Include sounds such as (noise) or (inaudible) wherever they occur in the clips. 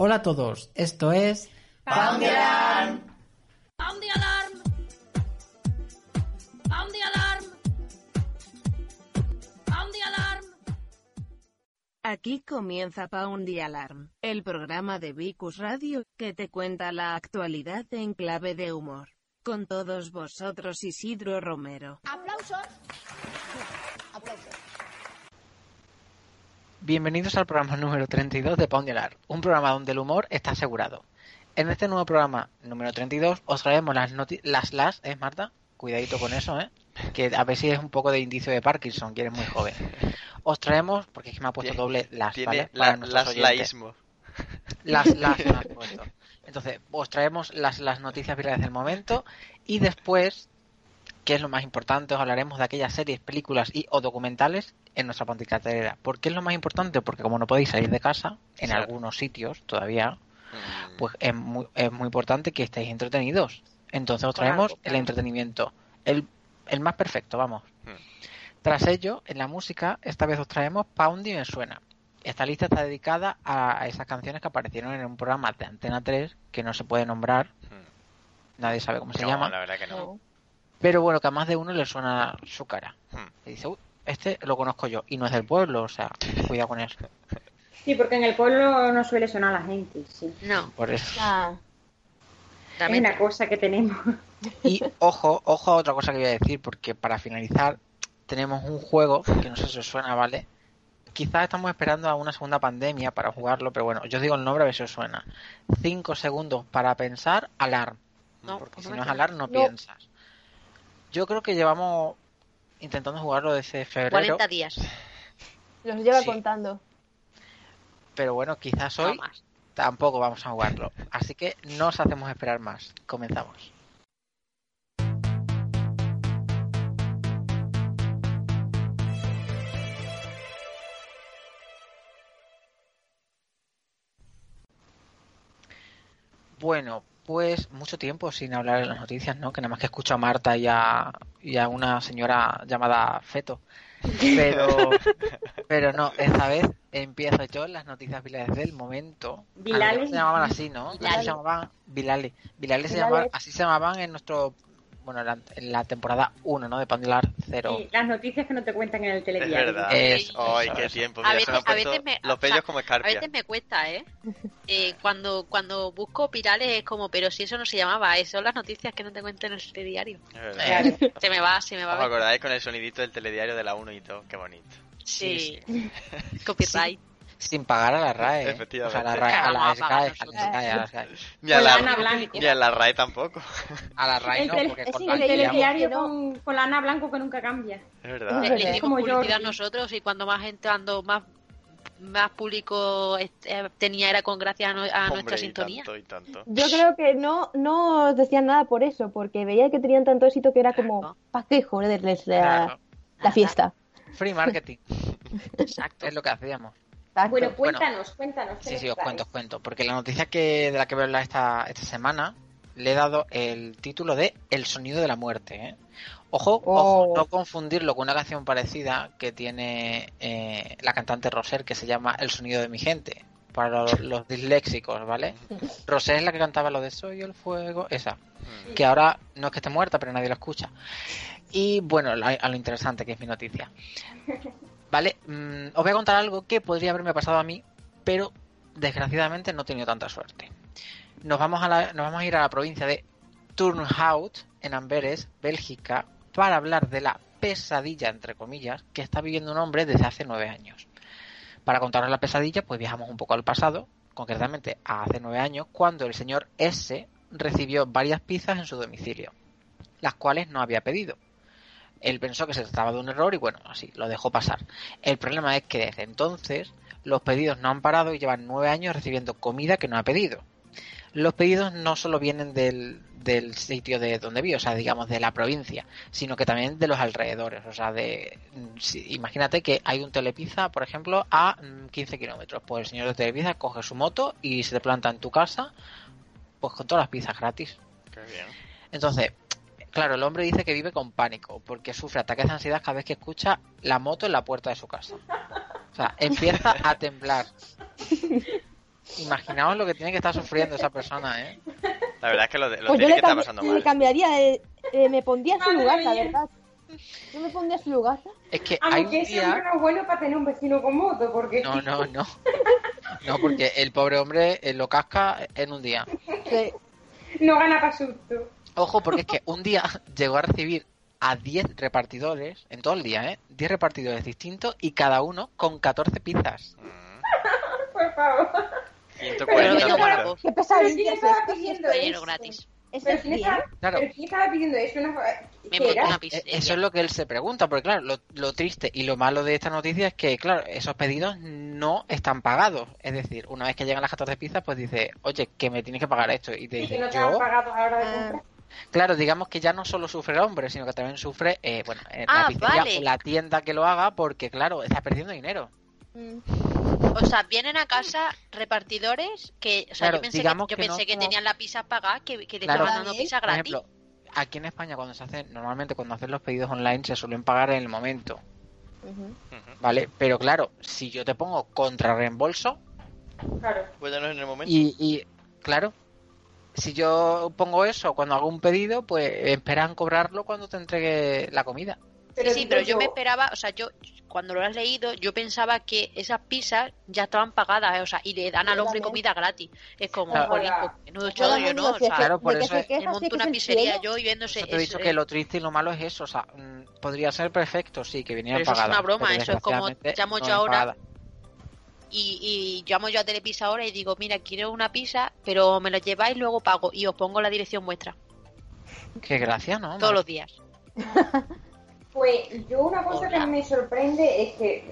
Hola a todos, esto es... ¡Pound the Alarm! ¡Pound the Alarm! ¡Pound the Alarm! ¡Pound the Alarm! Aquí comienza Pound the Alarm, el programa de Vicus Radio, que te cuenta la actualidad en clave de humor. Con todos vosotros Isidro Romero. ¡Aplausos! ¡Aplausos! Bienvenidos al programa número 32 de Pound un programa donde el humor está asegurado. En este nuevo programa número 32 os traemos las las las, ¿eh, Marta? Cuidadito con eso, ¿eh? Que a ver si es un poco de indicio de Parkinson, que eres muy joven. Os traemos, porque es que me ha puesto Tiene- doble las, Tiene ¿vale? Para las laísmo. Las, las, (laughs) me has puesto. Entonces, os traemos las, las noticias virales del momento y después, que es lo más importante, os hablaremos de aquellas series, películas y o documentales en nuestra ponticaterera. ¿Por qué es lo más importante? Porque como no podéis salir de casa, en algunos sitios todavía, Mm, pues es muy, es muy importante que estéis entretenidos. Entonces os traemos el entretenimiento, el, el más perfecto, vamos. Hmm. Tras ello, en la música, esta vez os traemos Poundy me suena. Esta lista está dedicada a esas canciones que aparecieron en un programa de Antena 3 que no se puede nombrar, mm. nadie sabe cómo se No, llama, la verdad que no. Pero bueno, que a más de uno le suena su cara. Hmm. Y dice, "Uy, este lo conozco yo y no es del pueblo, o sea, cuidado con eso. (laughs) Sí, porque en el pueblo no suele sonar la gente, sí. No, Por eso. Es también. una cosa que tenemos. Y ojo, ojo a otra cosa que voy a decir, porque para finalizar tenemos un juego que no sé si os suena, ¿vale? Quizás estamos esperando a una segunda pandemia para jugarlo, pero bueno, yo os digo el nombre a ver si os suena. Cinco segundos para pensar, alarm. No, porque si no es alarm, no, piensas. Yo creo que llevamos intentando jugarlo desde febrero, 40 días. Los lleva Sí. contando. pero bueno, quizás No hoy más. tampoco vamos a jugarlo. Así que no os hacemos esperar más. Comenzamos. Bueno, pues mucho tiempo sin hablar de las noticias, ¿no? Que nada más que escucho a Marta y a, y a una señora llamada Feto. Pero, (laughs) pero no, esta vez empiezo yo las noticias virales del momento. Bilales. Antes se llamaban así, ¿no? Se llamaban Bilales. Bilales se Bilales. llamaban, así se llamaban en nuestro, bueno, en la, en la temporada 1, ¿no? De Pandilar 0. Y las noticias que no te cuentan en el Es telediario. verdad. Eso, Ay, eso, qué eso. tiempo. A Mira, me veces, a veces me, los o pellos sea, como a escarpia. veces me cuesta, ¿eh? Eh, cuando, cuando busco virales es como, pero si eso no se llamaba, eso son las noticias que no te cuentan en el diario. Es verdad. Se me va, se me va. ¿Os acordáis con el sonidito del telediario de la 1 y todo? Qué bonito. Sí. (laughs) Copyright. Sin pagar a la RAE. ¿eh? Efectivamente. O sea, a la RAE, a la a pagar SGAE, a la. SGAE. Ni a Con la, RAE tampoco. A la RAE El, no, porque es el telediario con, con la Ana Blanco que nunca cambia. Es verdad. Es Le hicimos Como publicidad nosotros y cuando más gente, cuando más más público este, tenía era con gracias a, no- a nuestra Hombre, y sintonía. tanto, y tanto. Yo creo que no, no os decían nada por eso, porque veía que tenían tanto éxito que era como, Claro. ¿para qué joderles la, Claro. la fiesta? Free marketing. Exacto. Es lo que hacíamos. Exacto. Bueno, cuéntanos, cuéntanos. ¿qué Sí, sí, os cuento, os cuento. Porque la noticia que de la que voy a hablar esta, esta semana le he dado el título de El sonido de la muerte. ¿eh? Ojo, ojo, Oh. no confundirlo con una canción parecida que tiene eh, la cantante Roser que se llama El sonido de mi gente. Para los, los disléxicos, ¿vale? (laughs) Roser es la que cantaba lo de Soy el fuego, esa. Mm. Que ahora no es que esté muerta, pero nadie la escucha. Y bueno, a lo interesante que es mi noticia. (laughs) Vale, mm, os voy a contar algo que podría haberme pasado a mí, pero desgraciadamente no he tenido tanta suerte. Nos vamos a, nos vamos a ir a la provincia de Turnhout, en Amberes, Bélgica, para hablar de la pesadilla, entre comillas, que está viviendo un hombre desde hace nueve años. Para contaros la pesadilla, pues viajamos un poco al pasado, concretamente a hace nueve años, cuando el señor S recibió varias pizzas en su domicilio, las cuales no había pedido. Él pensó que se trataba de un error y bueno, así lo dejó pasar. El problema es que desde entonces Los pedidos no han parado y llevan nueve años recibiendo comida que no ha pedido. Los pedidos no solo vienen del, del sitio de donde vive, o sea, digamos de la provincia, sino que también de los alrededores. O sea, de si- imagínate que hay un telepizza, por ejemplo, a mm, 15 kilómetros. Pues el señor de telepizza coge su moto y se te planta en tu casa, pues con todas las pizzas gratis. Qué bien. Entonces, claro, el hombre dice que vive con pánico porque sufre ataques de ansiedad cada vez que escucha la moto en la puerta de su casa. O sea, empieza a temblar. Imaginaos lo que tiene que estar sufriendo esa persona, ¿eh? La verdad es que lo, lo Pues tiene le, que estar pasando le mal. cambiaría, eh, eh, me pondría en su Madre lugar, la verdad. Yo me pondría en su lugar. Es que hay un Aunque ese hombre día... no es bueno para tener un vecino con moto, porque No, no, no. No, porque el pobre hombre eh, lo casca en un día. Sí. no gana para susto. Ojo, porque es que un día (laughs) llegó a recibir a 10 repartidores, en todo el día, ¿eh? 10 repartidores distintos y cada uno con 14 pizzas. (laughs) Por favor. 140 Pero pizzas. Qué Pero pesadilla ¿quién es estaba esto. pidiendo Dinero eso? gratis. Eso ¿Pero es quién, estaba, Claro. ¿Pero quién estaba pidiendo eso? Una... Una Eh. Eso es lo que él se pregunta, porque claro, lo, lo triste y lo malo de esta noticia es que, claro, esos pedidos no están pagados. Es decir, una vez que llegan las 14 pizzas, pues dice, oye, que me tienes que pagar esto. Y te Y que dice, no te han yo, pagado a la hora de Ah. Claro, digamos que ya no solo sufre el hombre, sino que también sufre, eh, bueno, eh, la Ah, pizzería vale. o la tienda que lo haga, porque, claro, está perdiendo dinero. Mm. O sea, vienen a casa repartidores que, o sea, Claro, yo pensé, que, yo que no pensé que tenían la pizza pagada, que, que te Claro. estaban dando pizza Por gratis. ejemplo, aquí en España cuando se hacen, normalmente cuando hacen los pedidos online se suelen pagar en el momento. ¿vale? Pero claro, si yo te pongo contra reembolso, Claro. Pues ya no es en el momento. Y, y, claro, si yo pongo eso cuando hago un pedido, pues esperan cobrarlo cuando te entregue la comida. Pero sí, pero yo me esperaba, o sea, yo cuando lo has leído, yo pensaba que esas pizzas ya estaban pagadas, eh, o sea, y le dan Yo al hombre comida gratis. Es como, Claro. jolín, pues, menudo Yo ¿no? O sea, Claro, por eso es- monto una pizzería yo y viéndose. Eso te he dicho es- que lo triste y lo malo es eso. O sea, mm, podría ser perfecto, sí, que vinieran Pero eso es una broma, eso es como, llamo no yo ahora. Y, y llamo yo a Telepizza ahora y digo, mira, quiero una pizza, pero me la lleváis y luego pago y os pongo la dirección vuestra Qué gracia, ¿no? todos los días. (laughs) Pues yo una cosa Hola. que me sorprende es que...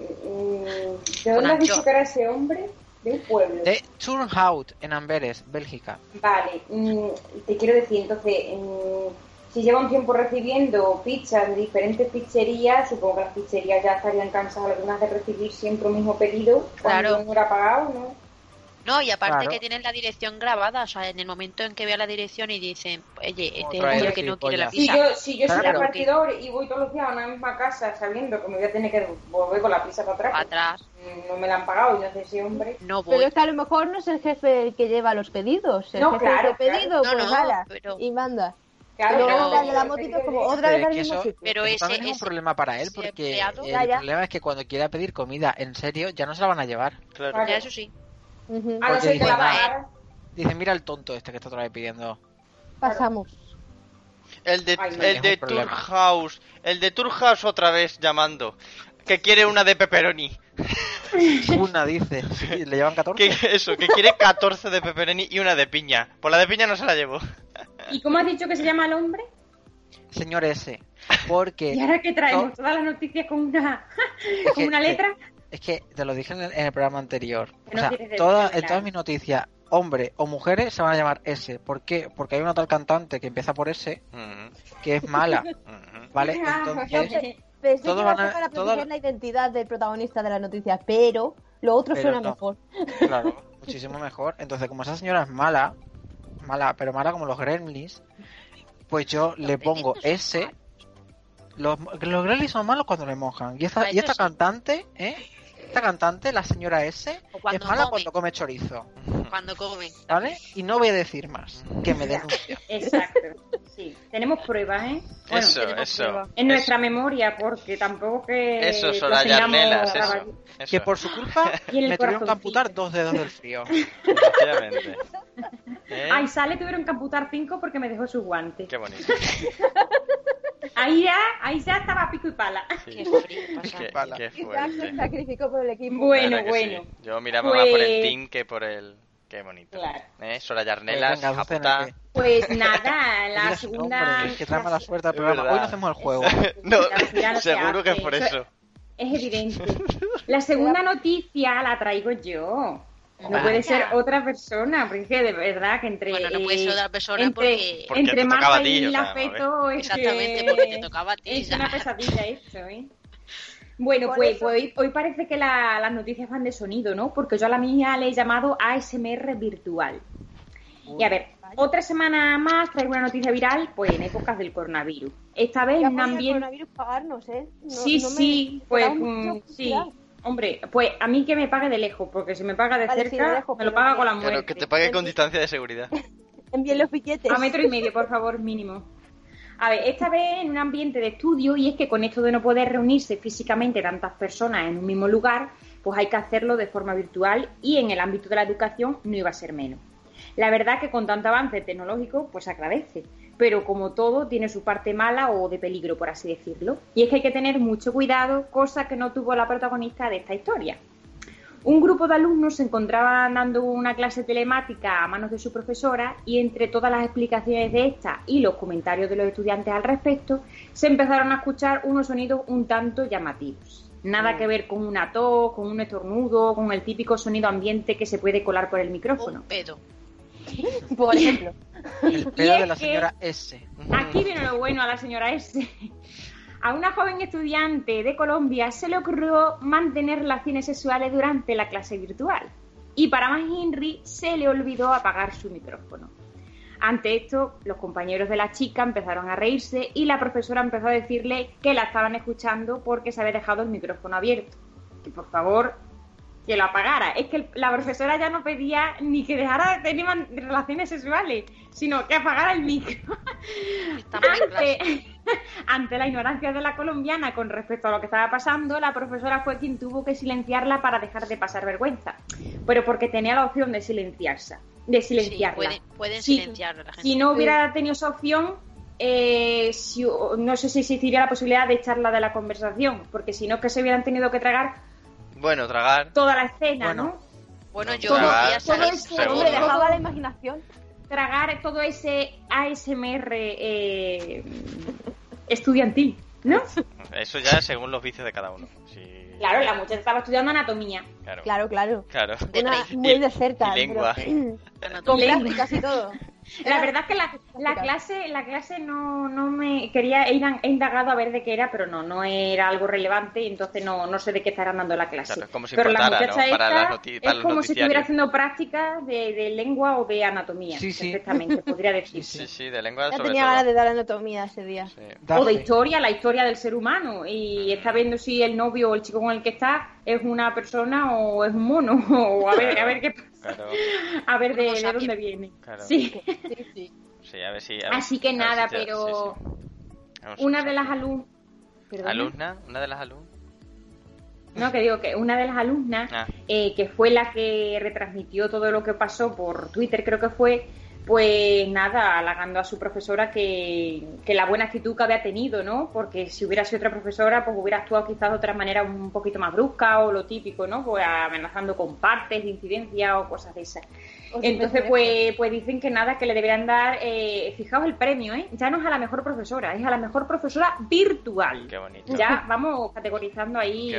¿De dónde has dicho yo. que era ese hombre? De un pueblo. De Turnhout, en Amberes, Bélgica. Vale, mm, te quiero decir, entonces, mm, si lleva un tiempo recibiendo pizzas de diferentes pizzerías, supongo que las pizzerías ya estarían cansadas algunas de recibir siempre el mismo pedido cuando Claro. no era pagado, ¿no? No, y aparte Claro. que tienen la dirección grabada, o sea, en el momento en que vea la dirección y dicen, oye, este es el Otra que no quiere la gilipollas. Si pizza. yo, si yo soy repartidor y voy todos los días a una misma casa sabiendo que me voy a tener que volver con la pizza para atrás, Para atrás, no me la han pagado y no sé ese hombre. no voy. Pero es que a lo mejor no es el jefe el que lleva los pedidos. El No, jefe claro, pedido, claro. pues No, no, ala, pero- y manda. Claro, pero- la motito como otra Pero vez al mismo sitio. Pero ese, también es un problema para él, porque empleado- el Ya, ya. problema es que cuando quiera pedir comida en serio, ya no se la van a llevar. Claro. Claro. ya eso sí. No ser que dice, la "Va, pagara. Dicen, mira el tonto este que está otra vez pidiendo. Pasamos. El de, Ay, no, el de. Tour House. El de Tour House otra vez llamando. Que quiere una de pepperoni. (laughs) Una dice, (laughs) sí, le llevan 14. Que eso, que quiere 14 de pepperoni y una de piña. Por la de piña no se la llevo. ¿Y cómo has dicho que se llama el hombre? Señor S. Porque Y ahora que traemos No. todas las noticias con una, (laughs) con que- una que- letra. Es que te lo dije en el, en el programa anterior. Que O no sea, toda- en todas mis noticias, hombre o mujeres se van a llamar S. ¿Por qué? Porque hay una tal cantante que empieza por S Mm, que es mala, (laughs) mm. ¿vale? Ah, Entonces, Pensé Todo que iba a van a- ser para todo- la identidad del protagonista de la noticia, pero lo otro Pero suena no. mejor. claro, (laughs) muchísimo mejor. Entonces, como esa señora es mala, mala, pero mala como los gremlins, pues yo le pongo S. Los, los gremlins son malos cuando le mojan. Y esta, y esta cantante, ¿eh? Esta cantante, la señora S, es mala come. cuando come chorizo. Cuando comen. ¿Vale? Y no voy a decir más. Que me denuncia. Exacto. Sí, tenemos pruebas, ¿eh? Bueno, Eso, eso. pruebas. En nuestra memoria, porque tampoco que. Eso, Soraya Arnelas, grabado. eso. eso. Que por su culpa (laughs) Y en el me tuvieron que amputar dos dedos del frío. (laughs) Efectivamente. (laughs) ¿Eh? Ay, sale, tuvieron que amputar cinco porque me dejó sus guantes. Qué bonito. Ahí ya, ahí ya estaba pico y pala. Sí. Qué frío pasa. Qué, Pala. qué Quizás se fuerte. sacrificó por el equipo. Bueno, bueno. sí. Yo miraba más por el Pues- team que por el. Qué bonito. Claro. ¿Eh? Soraya Pues Arnelas, venga, Pues (laughs) nada, la segunda. nombre, que trae mala suerte al Es programa. Hoy no hacemos el juego. (laughs) no, se seguro que es por Eso- eso. es evidente. (laughs) La segunda noticia la traigo yo. No puede ser otra persona, porque es que de verdad que entre. Bueno, no puede ser eh, otra persona entre, porque- Porque entre Marta a ti, y o sea, la feto es Exactamente, que porque te tocaba a ti. Es ya. una pesadilla esto, ¿eh? Bueno, pues, eso- pues hoy, hoy parece que la- las noticias van de sonido, ¿no? Porque yo a la mía le he llamado ASMR virtual. Y a ver, otra semana más traigo una noticia viral, pues en épocas del coronavirus. Esta vez Ya en un el ambiente... coronavirus pagarnos, ¿eh? No- sí, no sí, pues mm, sí. Hombre, pues a mí que me pague de lejos, porque si me paga de Vale, sí, cerca, de lejos, me lo pero paga con la muerte. Claro, que te pague con distancia de seguridad. (laughs) Envíen los billetes. A metro y medio, por favor, mínimo. A ver, esta vez en un ambiente de estudio, y es que con esto de no poder reunirse físicamente tantas personas en un mismo lugar, pues hay que hacerlo de forma virtual y en el ámbito de la educación no iba a ser menos. La verdad que con tanto avance tecnológico, pues agradece, pero como todo tiene su parte mala o de peligro, por así decirlo. Y es que hay que tener mucho cuidado, cosa que no tuvo la protagonista de esta historia. Un grupo de alumnos se encontraban dando una clase telemática a manos de su profesora y entre todas las explicaciones de esta y los comentarios de los estudiantes al respecto, se empezaron a escuchar unos sonidos un tanto llamativos. Nada que ver con una tos, con un estornudo, con el típico sonido ambiente que se puede colar por el micrófono. Un pedo. (laughs) Por ejemplo. El pedo de la señora S. Aquí viene lo bueno a la señora S. A una joven estudiante de Colombia se le ocurrió mantener relaciones sexuales durante la clase virtual. Y para más Henry se le olvidó apagar su micrófono. Ante esto, los compañeros de la chica empezaron a reírse y la profesora empezó a decirle que la estaban escuchando porque se había dejado el micrófono abierto. Que por favor, que lo apagara. Es que la profesora ya no pedía ni que dejara de tener relaciones sexuales, sino que apagara el micro. Ante, (laughs) ante la ignorancia de la colombiana con respecto a lo que estaba pasando, la profesora fue quien tuvo que silenciarla para dejar de pasar vergüenza. Pero porque tenía la opción de silenciarse, de Sí, silenciarla. pueden, pueden Sí. silenciarlo la gente. Si no hubiera tenido esa opción, eh, si- no sé si existiría la posibilidad de echarla de la conversación, porque si no es que se hubieran tenido que tragar Bueno, tragar. toda la escena, Bueno. ¿no? Bueno, yo Todo- podría todo Seguro. Hombre, dejaba la imaginación. Tragar todo ese ASMR eh, estudiantil, ¿no? (laughs) Eso ya según los vicios de cada uno. Sí. Claro, la muchacha estaba estudiando anatomía. Claro. Claro, claro. Claro. De Una, raíz. muy de cerca. y lengua. (laughs) pero- con Lengua. prácticas y todo. La verdad es que la, la clase, la clase no, no me quería, he indagado a ver de qué era, pero no, no era algo relevante y entonces no, no sé de qué estarán dando la clase. Claro, como si pero la muchacha ¿no? Para esta las noti- para es como si estuviera haciendo prácticas de, de lengua o de anatomía, Sí, sí. perfectamente, podría decirse. Sí, sí, de lengua Ya sobre tenía todo. ganas de dar anatomía ese día. Sí. O de historia, la historia del ser humano. Y está viendo si el novio o el chico con el que está es una persona o es un mono. (laughs) O a ver, a ver qué pasa. Claro. (laughs) A ver de, de dónde viene. Claro. Sí. Sí, sí. Sí, a ver si. a ver- Así que nada, si te- pero sí, sí. Vamos, una de las alumnas. ¿Alumna? ¿Una de las alumnas? No, que digo que una de las alumnas, Ah. eh, que fue la que retransmitió todo lo que pasó por Twitter, creo que fue, pues nada, halagando a su profesora que, que la buena actitud que había tenido, ¿no? Porque si hubiera sido otra profesora, pues hubiera actuado quizás de otra manera un poquito más brusca o lo típico, ¿no? Pues amenazando con partes de incidencia o cosas de esas. Entonces, pues, pues dicen que nada, que le deberían dar, eh, fijaos el premio, ¿eh? Ya no es a la mejor profesora, es a la mejor profesora virtual. Qué bonito. Ya vamos categorizando ahí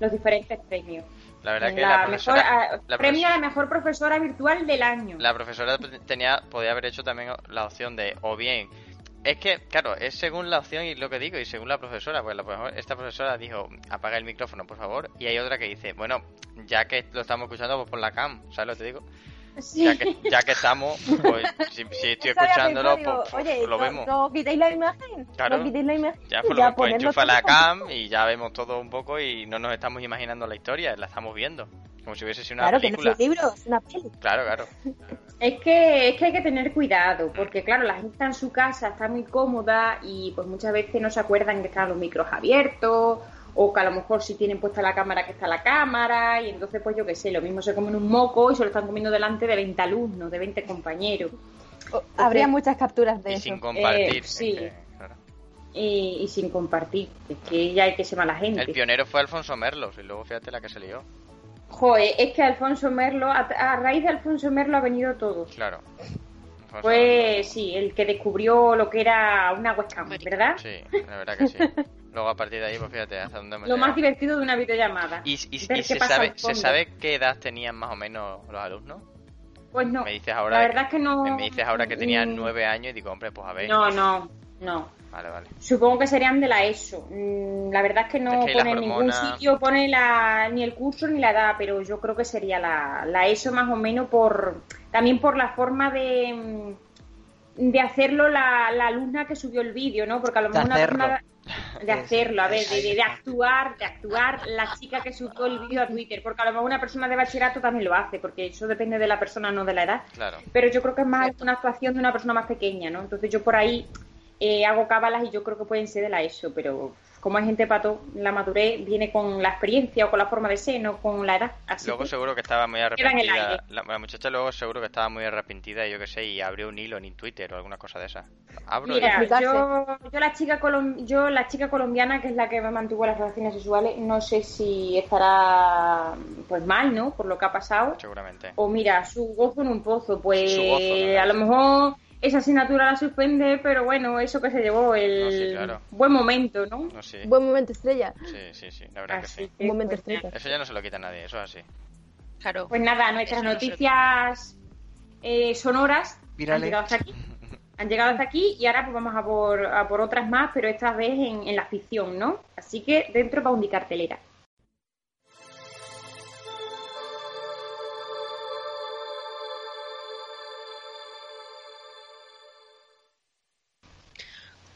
los diferentes premios. La verdad que La la, mejor, profesora. ah, la premio a la mejor profesora virtual del año. La profesora tenía, podía haber hecho también la opción de, o bien, es que, claro, es según la opción y lo que digo, y según la profesora, pues la profesora- esta profesora dijo, apaga el micrófono, por favor, y hay otra que dice, bueno, ya que lo estamos escuchando, pues por la cam, ¿sabes lo que te digo? Sí. Ya que, ya que estamos, pues si, si estoy Eso escuchándolo, pues, pues, Oye, lo no, vemos. no quitéis la imagen. Claro. No quitéis la imagen. Ya, pues, ya lo, pues ponerlo enchufa la cam y ya vemos todo un poco y no nos estamos imaginando la historia, la estamos viendo. Como si hubiese sido una Claro, que no película. es un libro, es una peli. Claro, claro. Es que, es que hay que tener cuidado, porque claro, la gente está en su casa, está muy cómoda y pues muchas veces no se acuerdan que están los micros abiertos o que a lo mejor si tienen puesta la cámara que está la cámara y entonces pues yo qué sé, lo mismo se comen un moco y se lo están comiendo delante de 20 alumnos, de 20 compañeros Habría muchas capturas de Y eso. sin compartir. Eh, sí. es que, claro. y, y sin compartir, es que ya hay que ser mala gente. El pionero fue Alfonso Merlos y luego fíjate la que se lió. Joder, es que Alfonso Merlo, a, a raíz de Alfonso Merlo ha venido todo. Claro. Alfonso Pues sí, el que descubrió lo que era una webcam. ¿verdad? Sí, la verdad que sí. (laughs) Luego a partir de ahí, pues fíjate hasta dónde hemos Lo más divertido de una videollamada. ¿Y, se, sabe, se qué edad tenían más o menos los alumnos? Pues no. Me dices ahora, La verdad es que no. me dices ahora que tenían Mm, nueve años y digo, hombre, pues a ver. No, no, no. Vale, vale. Supongo que serían de la ESO. Mm, La verdad es que no Es que las pone en ningún sitio, pone la, ni el curso ni la edad, pero yo creo que sería la, la ESO más o menos por también por la forma de, mm, de hacerlo la, la alumna que subió el vídeo, ¿no? Porque a lo mejor una persona- de hacerlo, a ver, de, de- de actuar, de actuar la chica que subió el vídeo a Twitter, porque a lo mejor una persona de bachillerato también lo hace, porque eso depende de la persona, no de la edad Claro. pero yo creo que es más una actuación de una persona más pequeña, ¿no? Entonces yo por ahí eh, hago cábalas y yo creo que pueden ser de la ESO, pero como hay gente pato, la madurez viene con la experiencia o con la forma de ser, no con la edad. Así Luego que- seguro que estaba muy arrepentida. La, la muchacha luego seguro que estaba muy arrepentida, yo qué sé, y abrió un hilo en Twitter o alguna cosa de esa. Abro Mira, yo, yo la chica colom- yo la chica colombiana que es la que me mantuvo las relaciones sexuales, no sé si estará pues mal, ¿no? Por lo que ha pasado. seguramente. O mira, su gozo en un pozo, pues gozo, a lo mejor esa asignatura la suspende, pero bueno, eso que se llevó el No, sí, claro. buen momento, ¿no? No, sí. Buen momento estrella. Sí, sí, sí, la verdad que sí. que, Un momento pues, estrella. Eso ya no se lo quita nadie, eso es así. Claro. Pues nada, nuestras Eso no se- noticias eh, sonoras han llegado hasta aquí. Han llegado hasta aquí y ahora pues vamos a por, a por otras más, pero esta vez en, en la ficción, ¿no? Así que dentro va un cartelera.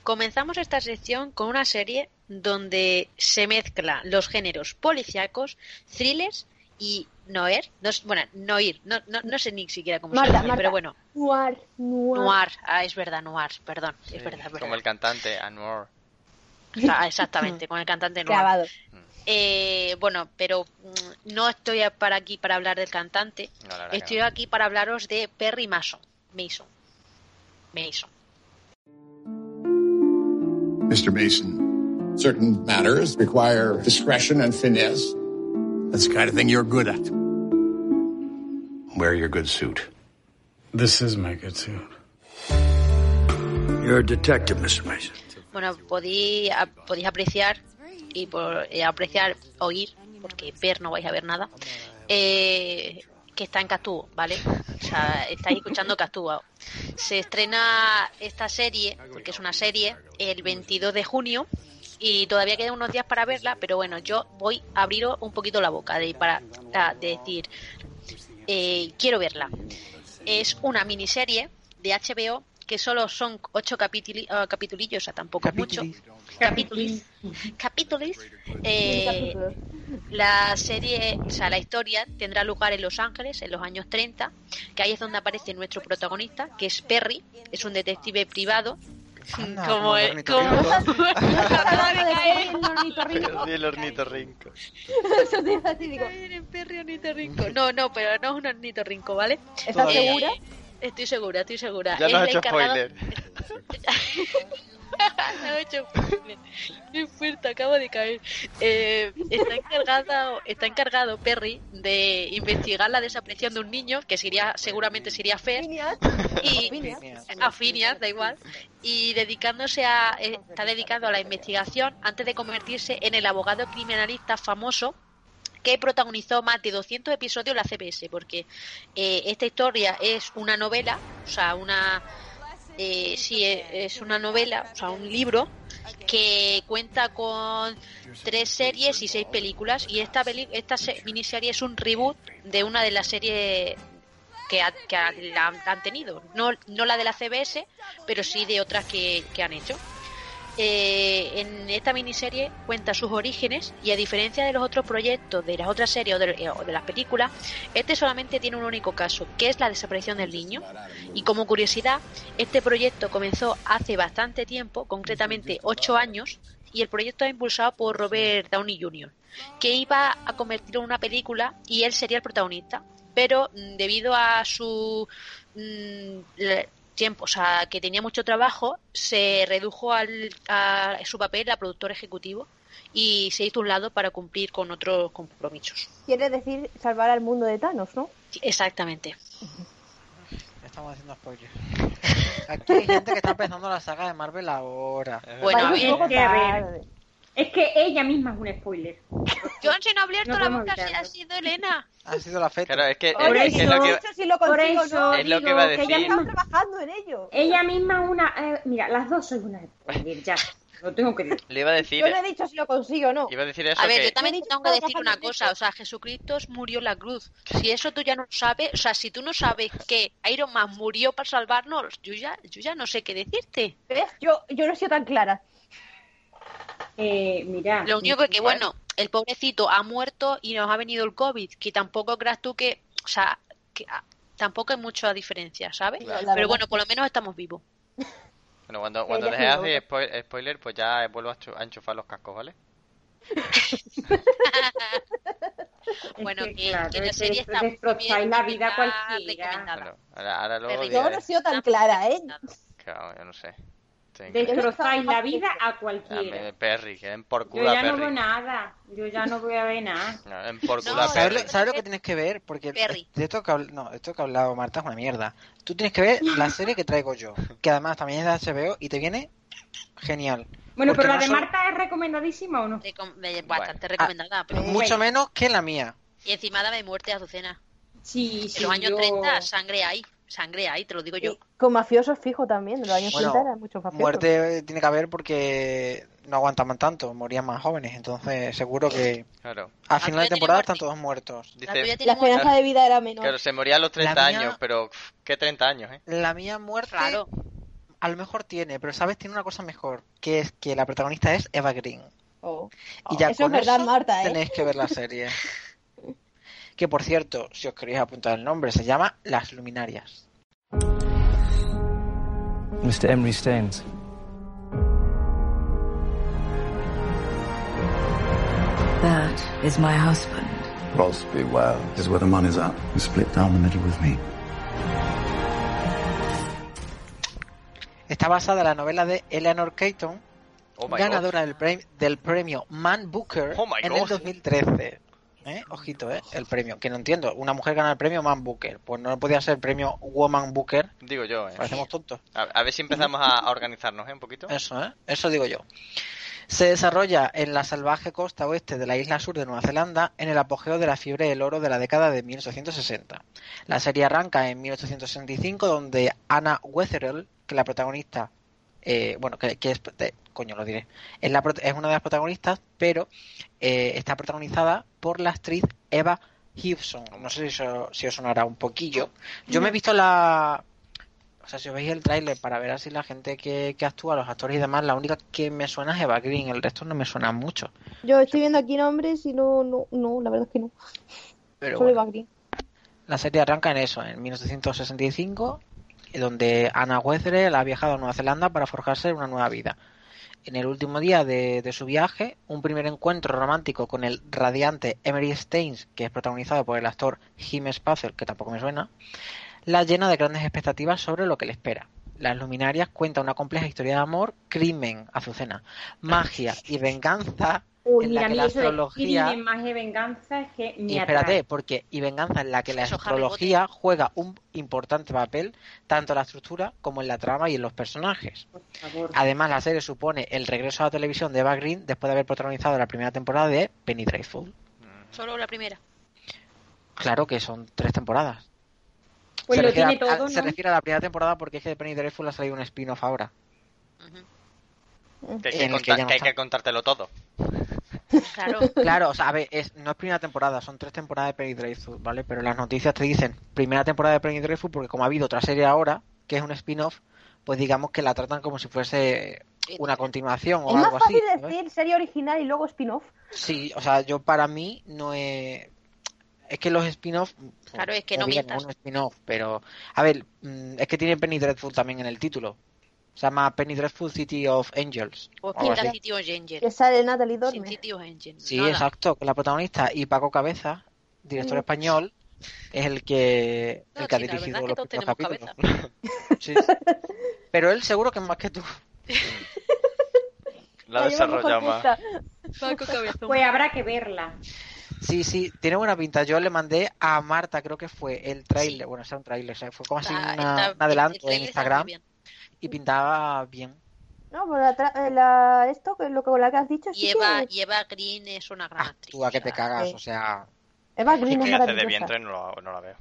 Comenzamos esta sección con una serie donde se mezcla los géneros policíacos, thrillers y noir. No, bueno, noir, no, no, no sé ni siquiera cómo se llama, pero bueno, Noir, noir. noir. Ah, es verdad, noir, perdón, Sí, es verdad. Como el cantante Anwar. Sea, exactamente, con el cantante noir. Grabado. Eh, bueno, pero mm, no estoy para aquí para hablar del cantante. No, Estoy no. aquí para hablaros de Perry Mason. Mason. Mason. Mr. Mason, certain matters require discretion and finesse. That's the kind of thing you're good at. Wear your good suit. This is my good suit. You're a detective, Mr. Mason. Bueno, podéis, a- podéis apreciar y por eh, apreciar, oír, porque ver no vais a ver nada, eh, que está en Castúo, ¿vale? O sea, estáis escuchando Castúo. Se estrena esta serie, porque es una serie, el 22 de junio y todavía quedan unos días para verla, pero bueno, yo voy a abriros un poquito la boca de, para de decir, eh, quiero verla. Es una miniserie de HBO que solo son ocho capituli- ah, capitulillos, o sea, tampoco es mucho. Capítulos. Capítulos. Eh, la serie, o sea, la historia tendrá lugar en Los Ángeles en los años 30, que ahí es donde aparece nuestro protagonista, que es Perry, es un detective privado. Anda, (laughs) como el como- (laughs) el ornitorrinco. Sí, el ornitorrinco. Eso te iba a decir, digo. No, no, pero no es un ornitorrinco, ¿vale? ¿Estás Todavía. segura? Estoy segura, estoy segura. Ya Es nos hecho spoiler. (laughs) Me ha hecho spoiler. Qué fuerte, acabo de caer. Eh, está, encargado, está encargado Perry de investigar la desaparición de un niño, que sería seguramente sería Fer, y (laughs) a Phineas, da igual, y dedicándose a eh, está dedicado a la investigación antes de convertirse en el abogado criminalista famoso que protagonizó más de 200 episodios la CBS, porque eh, esta historia es una novela, o sea, una eh, sí, e- es una novela, o sea, un libro que cuenta con tres series y seis películas y esta peli esta se- miniserie es un reboot de una de las series que, ha- que la han tenido, no, no la de la CBS, pero sí de otras que, que han hecho. Eh, en esta miniserie cuenta sus orígenes y a diferencia de los otros proyectos de las otras series o de, eh, o de las películas, este solamente tiene un único caso, que es la desaparición del niño. Y como curiosidad, este proyecto comenzó hace bastante tiempo, concretamente 8 años, y el proyecto es impulsado por Robert Downey Jr., que iba a convertirlo en una película y él sería el protagonista. Pero mm, debido a su mm, tiempo, o sea, que tenía mucho trabajo, se redujo al, a su papel a productor ejecutivo y se hizo un lado para cumplir con otros compromisos. Quiere decir salvar al mundo de Thanos, ¿no? Exactamente. Estamos haciendo spoilers. Aquí hay gente que está empezando la saga de Marvel ahora. Bueno, bien. un poco que a ver. Es que ella misma es un spoiler. John, si no ha abierto No la boca, si ha sido Elena. Ha sido la fecha. Claro, es que, Por es, que es eso- lo que, Dicho si lo Por consigo, eso ¿no? Es lo que iba a que decir. ella misma, trabajando en ello. ella misma es una... eh, mira, las dos sois una spoiler, ya. Lo tengo que decir. le iba a decir, Yo no he dicho si lo consigo o no. iba a decir eso A ver, que yo también te tengo que decir una cosa, eso. o sea, Jesucristo murió en la cruz. Si eso tú ya no sabes, o sea, si tú no sabes que Iron Man murió para salvarnos, yo ya, yo ya no sé qué decirte. ¿Ves? Yo, yo no he sido tan clara. Eh, mira. Lo único que, que, bueno, el pobrecito ha muerto y nos ha venido el COVID, que tampoco creas tú que, o sea, que ah, tampoco hay mucha diferencia, ¿sabes? Pero bueno, por lo menos estamos vivos. bueno, cuando, cuando lo hacer spoil- spoiler, pues ya vuelvo a, chu- a enchufar los cascos, ¿vale? (laughs) Bueno, que, que, claro, que la serie está muy bien, la vida cualquiera. Claro, ahora, ahora luego Perry. Yo no he sido tan clara, ¿eh? Claro, yo no sé. En Destrozáis la vida a Ah, cualquiera. Perry, que den por Yo a ya no veo nada. Yo ya no voy a ver nada. (laughs) No, den por culo No, a ¿Sabes Perry. lo, sabes lo que tienes que ver? Porque Perry. de esto que, habl- no, esto que ha hablado Marta es una mierda. Tú tienes que ver la (laughs) serie que traigo yo, que además también es de HBO y te viene genial. Bueno, pero la de solo- Marta es recomendadísima o no? Recom- Bastante Ah, recomendada. pero- Mucho menos que la mía. Y encima dame muerte a Azucena. Sí, En sí. los años yo- 30, sangre hay. Sangre hay, te lo digo yo. Y con mafiosos fijo también, de los años Bueno, 30 eran muchos mafiosos. Muerte tiene que haber porque no aguantaban tanto, morían más jóvenes. Entonces, seguro que Claro. a final de temporada están todos muertos. La Dice, esperanza de vida era menor. claro, se moría a los 30 La mía- años, pero ¿qué 30 años, eh? La mía muerte Claro. a lo mejor tiene, pero sabes, tiene una cosa mejor, que es que la protagonista es Eva Green. Oh. Y ya Eso con es verdad, eso Marta, ¿eh? tenéis que ver la serie. (laughs) que por cierto, si os queréis apuntar el nombre, se llama Las Luminarias. Mr. Emery Staines. That is my husband. Rosby Wells is where the money's at. You split down the middle with me. Está basada en la novela de Eleanor Caton, Oh ganadora del, pre- del premio Man Booker Oh en el 2013. ¿Eh? Ojito, ¿eh? El premio. Que no entiendo. Una mujer gana el premio Man Booker. Pues no podía ser el premio Woman Booker. Digo yo, eh. Parecemos tontos. A, a ver si empezamos a, a organizarnos, ¿eh? Un poquito. Eso, ¿eh? Eso digo yo. Se desarrolla en la salvaje costa oeste de la isla sur de Nueva Zelanda en el apogeo de la fiebre del oro de la década de 1860. La serie arranca en 1865 donde Anna Wetherell, que es la protagonista, eh, bueno, que, que es, de- coño lo diré, es, la, es una de las protagonistas, pero eh, está protagonizada por la actriz Eva Gibson. No sé si, eso- si os sonará un poquillo. Yo me he visto la, o sea, si os veis el tráiler para ver así la gente que, que actúa, los actores y demás, la única que me suena es Eva Green, el resto no me suena mucho. Yo estoy viendo aquí nombres y no, no, no, la verdad es que no. Pero Solo bueno, Eva Green. la serie arranca en eso, en 1965, eh, donde Anna Wetherell ha viajado a Nueva Zelanda para forjarse una nueva vida. En el último día de, su viaje, un primer encuentro romántico con el radiante Emery Staines, que es protagonizado por el actor Jim Spacer, que tampoco me suena, la llena de grandes expectativas sobre lo que le espera. Las Luminarias cuenta una compleja historia de amor, crimen, azucena, magia y venganza Uy, en la mira, que la astrología crimen de venganza es que me y espérate, atrae. porque y venganza en la que la Eso, Harry astrología juega un importante papel tanto en la estructura como en la trama y en los personajes. Además, la serie supone el regreso a la televisión de Eva Green después de haber protagonizado la primera temporada de Penny Dreadful. Solo la primera. Claro que son tres temporadas. Pues se, lo refiere tiene a, todo, se ¿no? refiere a la primera temporada porque es que de Penny Dreadful ha salido un spin-off ahora. Que hay que, en el que contar- ya no que hay está. que contártelo todo. Claro. (laughs) Claro, o sea, a ver, es- no es primera temporada, son tres temporadas de Penny Dreadful, ¿vale? Pero las noticias te dicen primera temporada de Penny Dreadful porque como ha habido otra serie ahora, que es un spin-off, pues digamos que la tratan como si fuese una continuación o Es más algo así. fácil ¿sabes? decir serie original y luego spin-off. Sí, o sea, yo para mí no es... Es que los spin-off... Claro, es que no bien, mientas. un spin-off, pero... A ver, mm, es que tiene Penny Dreadful también en el título. Se llama Penny Dreadful City of Angels. O. City of Angel. Que sale Natalie Dormer. City of Angel. Sí, Nada. exacto, con la protagonista y Paco Cabeza, director Mm. español, es el que, No, el que ha sí, dirigido verdad es que los capítulos. Sí. Pero él seguro que es más que tú. La Ay, vamos desarrolla con más. esta. Paco Cabezón. Pues habrá que verla. Sí, sí, tiene buena pinta. Yo le mandé a Marta, creo que fue el trailer, Sí. bueno, o sea, un trailer, o sea, fue como así Está- una- está- un adelanto en Instagram y pintaba bien. No, pues la, eh, la- esto, que lo que la que has dicho, sí Y Eva, que y Eva Green es una gran actriz. Tú a que te cagas, Sí. o sea... Eva Y Green es que hace de vientre no, lo- no la veo.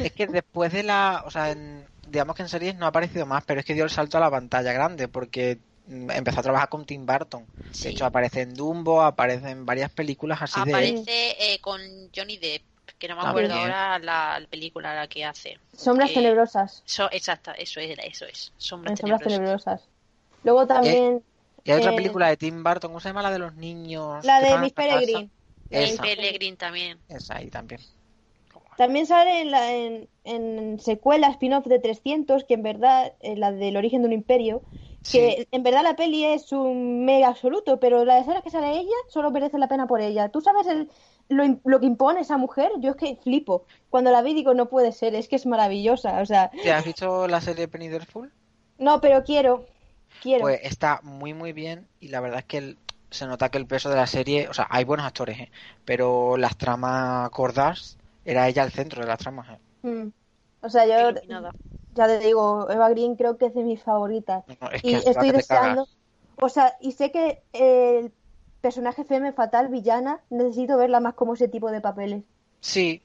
Es que después de la... O sea, en- digamos que en series no ha aparecido más, pero es que dio el salto a la pantalla grande porque empezó a trabajar con Tim Burton. Sí. De hecho, aparece en Dumbo, aparece en varias películas así de... Aparece eh, con Johnny Depp, que no me También. acuerdo ahora la, la película la que hace. Sombras Eh, tenebrosas. So, exacta, eso es, eso es. Sombras sombras tenebrosas. tenebrosas. Luego también Y hay otra eh, película de Tim Burton, ¿cómo se llama la de los niños? la de Miss? Peregrine. Esa, Pellegrin también. esa ahí también. También sale en, la, en, en secuela spin-off de 300, que en verdad, eh, la del origen de un imperio, que en verdad la peli es un mega absoluto, pero las escenas que sale ella solo merece la pena por ella. ¿Tú sabes el- lo, lo que impone esa mujer? Yo es que flipo. Cuando la vi digo, no puede ser, es que es maravillosa. O sea, ¿Te has visto la serie Penny Dreadful? no, pero quiero, quiero. Pues está muy muy bien y la verdad es que el- se nota que el peso de la serie, o sea, hay buenos actores, ¿eh? pero las tramas cordas era ella el centro de las tramas. ¿eh? Mm. O sea, yo Iluminada. ya te digo, Eva Green creo que es de mis favoritas. No, es y que estoy que te cagas. deseando. O sea, y sé que el personaje femme fatal, villana, necesito verla más como ese tipo de papeles. Sí,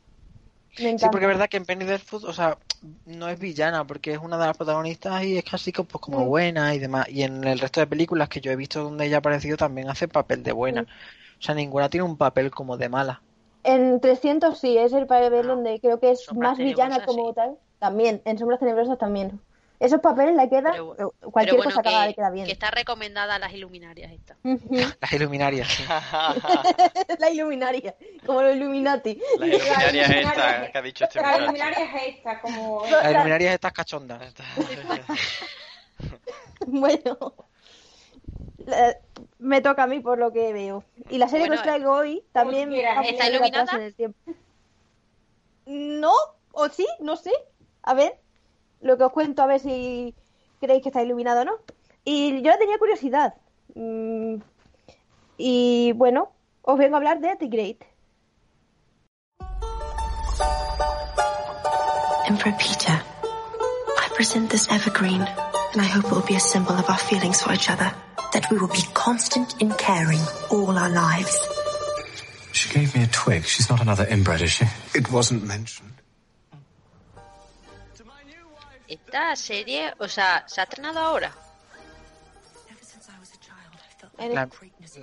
Me sí, encanta. porque es verdad que en Penny Dreadful, o sea, no es villana porque es una de las protagonistas y es casi pues, como buena y demás. Y en el resto de películas que yo he visto donde ella ha aparecido también hace papel de buena. O sea, ninguna tiene un papel como de mala. En 300 sí, es el papel donde creo que es Sombras más villana como tal. También, en Sombras Tenebrosas también. Esos papeles le quedan, Pero- eh, cualquier Pero bueno, cosa que haga que, le queda bien. que está recomendada a las iluminarias esta. (laughs) Las iluminarias, sí. (laughs) la iluminaria, como los Illuminati. La iluminaria es esta que ha dicho este La muchacho. luminaria es esta, como... (laughs) Las iluminarias estas cachondas. Bueno, la- me toca a mí por lo que veo. Y la serie Bueno, que os traigo hoy también mira, ¿está iluminada? en el tiempo. No, o sí, no sé. A ver, lo que os cuento, a ver si creéis que está iluminado o no. Y yo tenía curiosidad. Mm, y bueno, os vengo a hablar de The Great. Emperor Peter, I present this evergreen, and I hope it will be a symbol of our feelings for each other. That we will be constant in caring all our lives. She gave me a twig. She's not another inbred, is she? It wasn't mentioned. Esta serie, o sea, se ha estrenado ahora. La-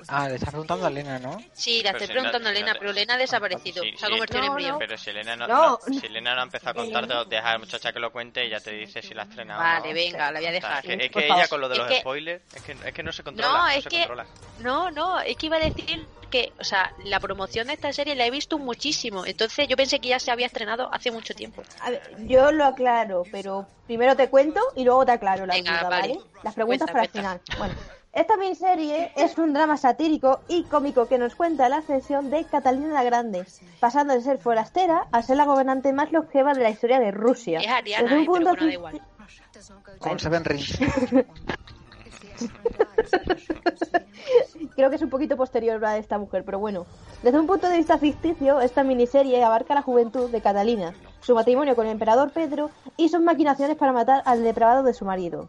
Ah, le estás preguntando a Elena, ¿no? Sí, la estoy si preguntando a Elena, no- pero Elena ha desaparecido. Sí, se ha sí. convertido en embrión. no. Pero si Elena no, No. no- (laughs) si Elena no ha empezado a contarte, deja a la muchacha que lo cuente y ya te dice si la ha estrenado. Vale, ¿no? venga, la voy a O sea, dejar. es que, es ella con lo de Es los que- spoilers, es que, es que no se controla. No, No, es se que- controla. No, no, es que iba a decir que, o sea, la promoción de esta serie la he visto muchísimo. Entonces yo pensé que ya se había estrenado hace mucho tiempo. A ver, yo lo aclaro, pero primero te cuento y luego te aclaro la Venga, duda, vale. ¿vale? Las preguntas Cuenta, para el final. Bueno, esta miniserie es un drama satírico y cómico que nos cuenta la ascensión de Catalina la Grande, pasando de ser forastera a ser la gobernante más longeva de la historia de Rusia. Es Ariana, Desde un eh, pero punto bueno, da de- igual. Con Seven Rings. Creo que es un poquito posterior a esta mujer, pero bueno. Desde un punto de vista ficticio, esta miniserie abarca la juventud de Catalina, su matrimonio con el emperador Pedro y sus maquinaciones para matar al depravado de su marido.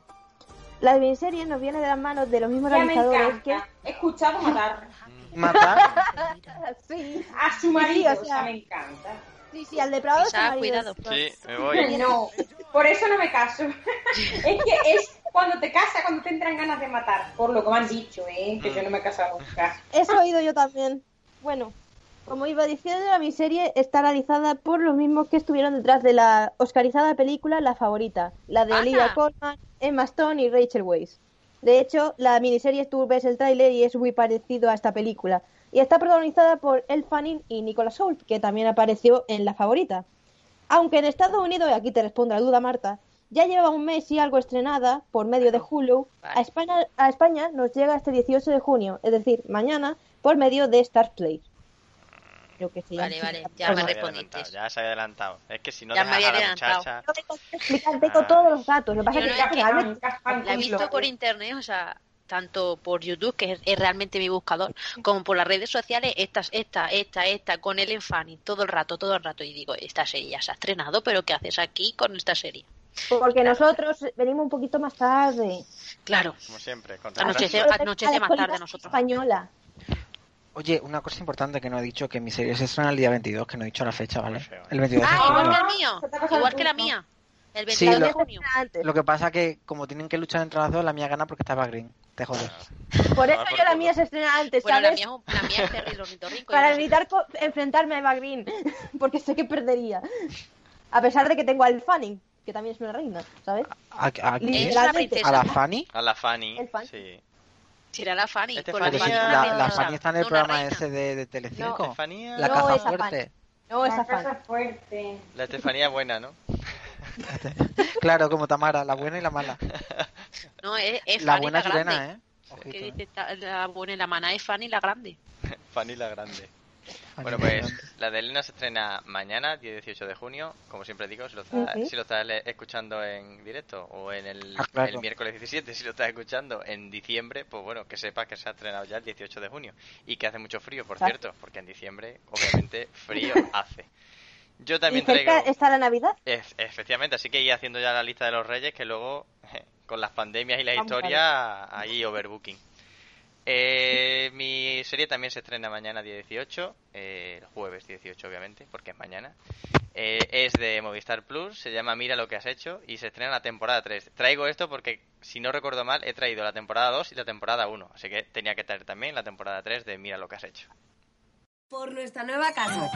La miniserie nos viene de las manos de los mismos Ya realizadores que... encanta. He escuchado matar Matar. (laughs) sí, a su marido, Sí, o o sea- me encanta. sí, sí, al depravado de su marido. cuidado. Sí, me voy. (laughs) No, por eso no me caso. (laughs) es que es cuando te casas, cuando te entran ganas de matar, por lo que me han dicho, ¿eh? que yo no me he casado nunca. Eso he oído yo también. Bueno, como iba diciendo, la miniserie está realizada por los mismos que estuvieron detrás de la oscarizada película La Favorita, la de. Olivia Colman, Emma Stone y Rachel Weisz. De hecho, la miniserie tú ves el tráiler y es muy parecido a esta película. Y está protagonizada por Elle Fanning y Nicolas Hoult, que también apareció en La Favorita. Aunque en Estados Unidos, y aquí te respondo la duda, Marta, ya lleva un mes y algo estrenada por medio de Hulu, a España, a España nos llega este 18 de junio, es decir, mañana, por medio de Star Play. Creo que se llama Vale, vale, ya me respondiste. adelantado, Ya se había adelantado. Es que si no Ya me dejas había a la adelantado. muchacha... Tengo explicar, tengo todos los datos. Lo que pasa Yo es no, que es que realmente- La he visto por internet, o sea, tanto por YouTube, que es, es realmente mi buscador, como por las redes sociales, esta, esta, esta, esta, con Ellen Fanning, todo el rato, todo el rato. Y digo, esta serie ya se ha estrenado, pero ¿qué haces aquí con esta serie? Porque nosotros venimos un poquito más tarde. Claro. Como siempre, con Anochece, anochece más tarde nosotros. Española. Oye, una cosa importante que no he dicho, que mi serie se estrena el día 22, que no he dicho la fecha, ¿vale? El 22 de Ah, igual que el mío. Igual que la mía. El Sí, 22 de junio. Lo que pasa que como tienen que luchar entre las dos, la mía gana porque estaba green. Te jodes. Por eso yo la mía se estrena antes, Bueno, la ¿sabes? mía, la mía es Terry Ornitorrinco. Para evitar enfrentarme a Eva Green, (laughs) porque sé que perdería. A pesar de que tengo al Fanning, que también es una reina, ¿sabes? ¿A, a, una princesa. ¿A la Fanny? A la Fanny. Sí. Será la Fanny. Este con la Fanny la, la está en el programa reina. ese de, de Telecinco. Estefanía. La caza esa fuerte. No, esa Fanny. fuerte. La Estefanía buena, ¿no? (laughs) Claro, como Tamara, la buena y la mala. (laughs) No, es, es La Fanny buena la es grande. ¿eh? Ojito, ¿eh? dice la buena y la mana es Fanny la grande. Fanny la grande. Bueno, la pues la de Elena se estrena mañana, día 18 de junio. Como siempre digo, si lo estás, si lo estás le- escuchando en directo o en el, Ah, claro. el miércoles 17, si lo estás escuchando en diciembre, pues bueno, que sepas que se ha estrenado ya el 18 de junio. Y que hace mucho frío, por cierto, porque en diciembre, obviamente, (laughs) frío hace. Yo Y también cerca traigo... está la Navidad. Ef- efectivamente, así que ir haciendo ya la lista de los reyes que luego, (laughs) con las pandemias y la Vamos a historia, ahí overbooking. Eh, mi serie también se estrena mañana día 18, eh, el jueves 18 obviamente, porque es mañana. Eh, es de Movistar Plus, se llama Mira lo que has hecho y se estrena la temporada 3. Traigo esto porque, si no recuerdo mal, he traído la temporada 2 y la temporada 1, así que tenía que traer también la temporada 3 de Mira lo que has hecho. Por nuestra nueva casa.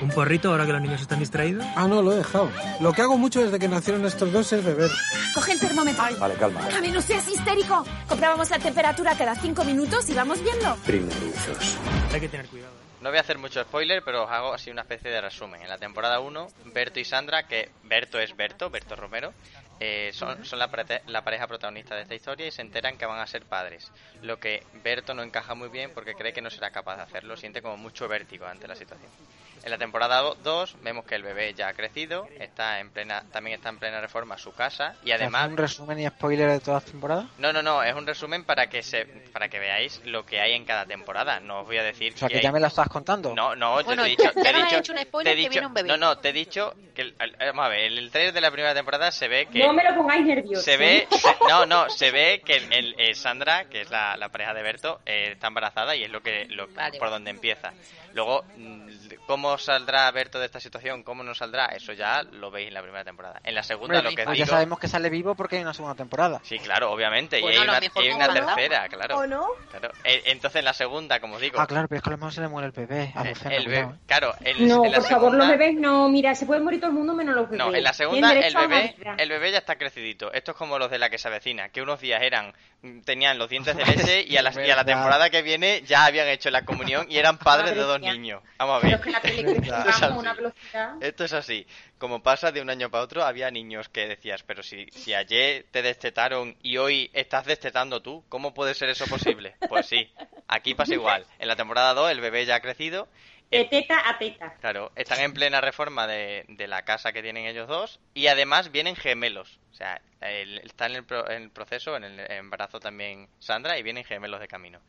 ¿Un porrito ahora que los niños están distraídos? Ah, no, lo he dejado. Lo que hago mucho desde que nacieron estos dos es beber. Coge el termómetro. Vale, calma. A mí no seas histérico. Comprábamos la temperatura cada cinco minutos y vamos viendo. Primerizos. Hay que tener cuidado. ¿eh? No voy a hacer mucho spoiler, pero os hago así una especie de resumen. En la temporada 1, Berto y Sandra, que Berto es Berto, Berto Romero, eh, son, son la, prete- la pareja protagonista de esta historia y se enteran que van a ser padres. Lo que Berto no encaja muy bien porque cree que no será capaz de hacerlo, siente como mucho vértigo ante la situación. En la temporada 2 vemos que el bebé ya ha crecido, está en plena, también está en plena reforma su casa y además ¿Un resumen y spoiler de todas las temporadas? no, no, no, es un resumen para que se para que veáis lo que hay en cada temporada. No os voy a decir O sea, que que hay- ya me la estás contando. no, no, yo Bueno, te he dicho, (laughs) te ya he nos has dicho, hecho un te spoiler he que dicho- viene un bebé. no, no, te he dicho que, el- el- vamos a ver, en el trailer de la primera temporada se ve que No me lo pongáis nervioso. se ve, se- no, no, se ve que el, el- eh, Sandra, que es la, la pareja de Berto, eh, está embarazada y es lo que, lo, Vale, por donde empieza. Luego, mm, cómo saldrá Berto de esta situación, cómo no saldrá, eso ya lo veis en la primera temporada. En la segunda, Hombre, lo que pues ya digo, sabemos que sale vivo porque hay una segunda temporada. sí, claro, obviamente, Bueno, y hay una, hay tercera, claro. ¿O no? claro. Eh, Entonces, en la segunda, como digo, Ah, claro, pero es que a lo mejor se le muere el bebé. A eh, Lucena, el cuidado, bebé, ¿eh? claro, el- No, en la por favor, los bebés no. Mira, se puede morir todo el mundo menos los bebés. No, en la segunda el bebé, el bebé ya está crecidito. Esto es como los de la que se avecina, que unos días eran tenían los dientes de leche y a, la, y a la temporada que viene ya habían hecho la comunión y eran padres de dos niños. Vamos a Pero ver. A una velocidad. Esto es así. Como pasa de un año para otro, había niños que decías, pero si, si ayer te destetaron y hoy estás destetando tú, ¿cómo puede ser eso posible? (laughs) Pues sí, aquí pasa igual. En la temporada 2 el bebé ya ha crecido. De teta a teta. Claro, están en plena reforma de, de la casa que tienen ellos dos y además vienen gemelos. O sea, el- está en el, pro- en el proceso, en el embarazo también Sandra y vienen gemelos de camino.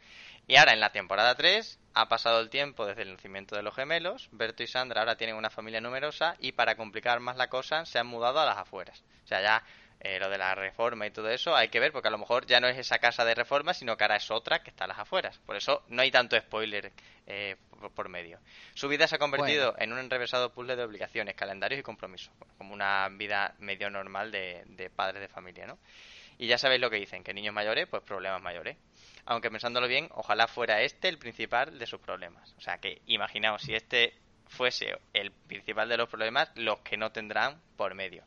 Y ahora en la temporada 3 ha pasado el tiempo desde el nacimiento de los gemelos. Berto y Sandra ahora tienen una familia numerosa y para complicar más la cosa se han mudado a las afueras. O sea, ya eh, lo de la reforma y todo eso hay que ver porque a lo mejor ya no es esa casa de reforma, sino que ahora es otra que está a las afueras. Por eso no hay tanto spoiler eh, por, por medio. Su vida se ha convertido en un enrevesado puzzle de obligaciones, calendarios y compromisos, como una vida medio normal de, de padres de familia, ¿no? Y ya sabéis lo que dicen, que niños mayores, pues problemas mayores. Aunque pensándolo bien, ojalá fuera este el principal de sus problemas. O sea que imaginaos si este fuese el principal de los problemas, los que no tendrán por medio.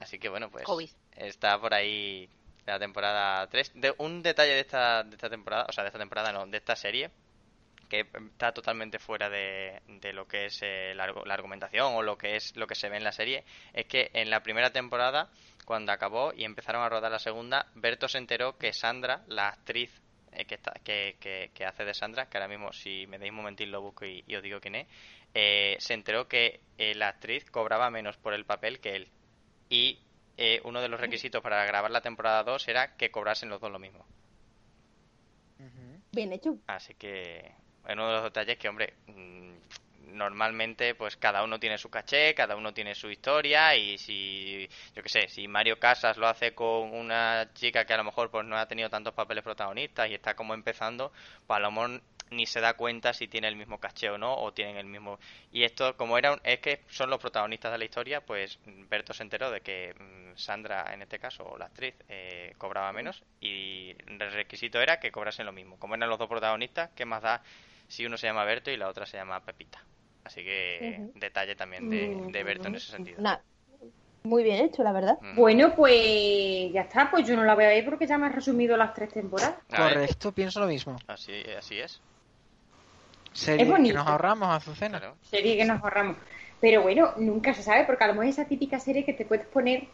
Así que bueno, pues COVID. está por ahí la temporada 3. De, un detalle de esta, de esta temporada, o sea, de esta temporada no, de esta serie, que está totalmente fuera de, de lo que es eh, la, la argumentación o lo que es lo que se ve en la serie, es que en la primera temporada, cuando acabó y empezaron a rodar la segunda, Berto se enteró que Sandra, la actriz eh, que, está, que, que, que hace de Sandra, que ahora mismo si me deis un momentín lo busco y, y os digo quién es, eh, se enteró que eh, la actriz cobraba menos por el papel que él. Y eh, uno de los requisitos para grabar la temporada 2 era que cobrasen los dos lo mismo. Bien hecho. Así que es uno de los detalles que, hombre, mm, normalmente pues cada uno tiene su caché, cada uno tiene su historia y si, yo qué sé, si Mario Casas lo hace con una chica que a lo mejor pues no ha tenido tantos papeles protagonistas y está como empezando, pues ni se da cuenta si tiene el mismo caché o no, o tienen el mismo... Y esto, como era un... es que son los protagonistas de la historia, pues Berto se enteró de que mm, Sandra, en este caso, o la actriz, eh, cobraba menos y el requisito era que cobrasen lo mismo. Como eran los dos protagonistas, ¿qué más da si uno se llama Berto y la otra se llama Pepita? Así que detalle también de, de Berto en ese sentido. Nah, muy bien hecho, la verdad. Bueno, pues ya está, pues yo no la voy a ver porque ya me has resumido las tres temporadas. Correcto, pienso lo mismo. Así, así es. Serie Es que nos ahorramos, Azucena. Serie que nos ahorramos. Pero bueno, nunca se sabe, porque a lo mejor es esa típica serie que te puedes poner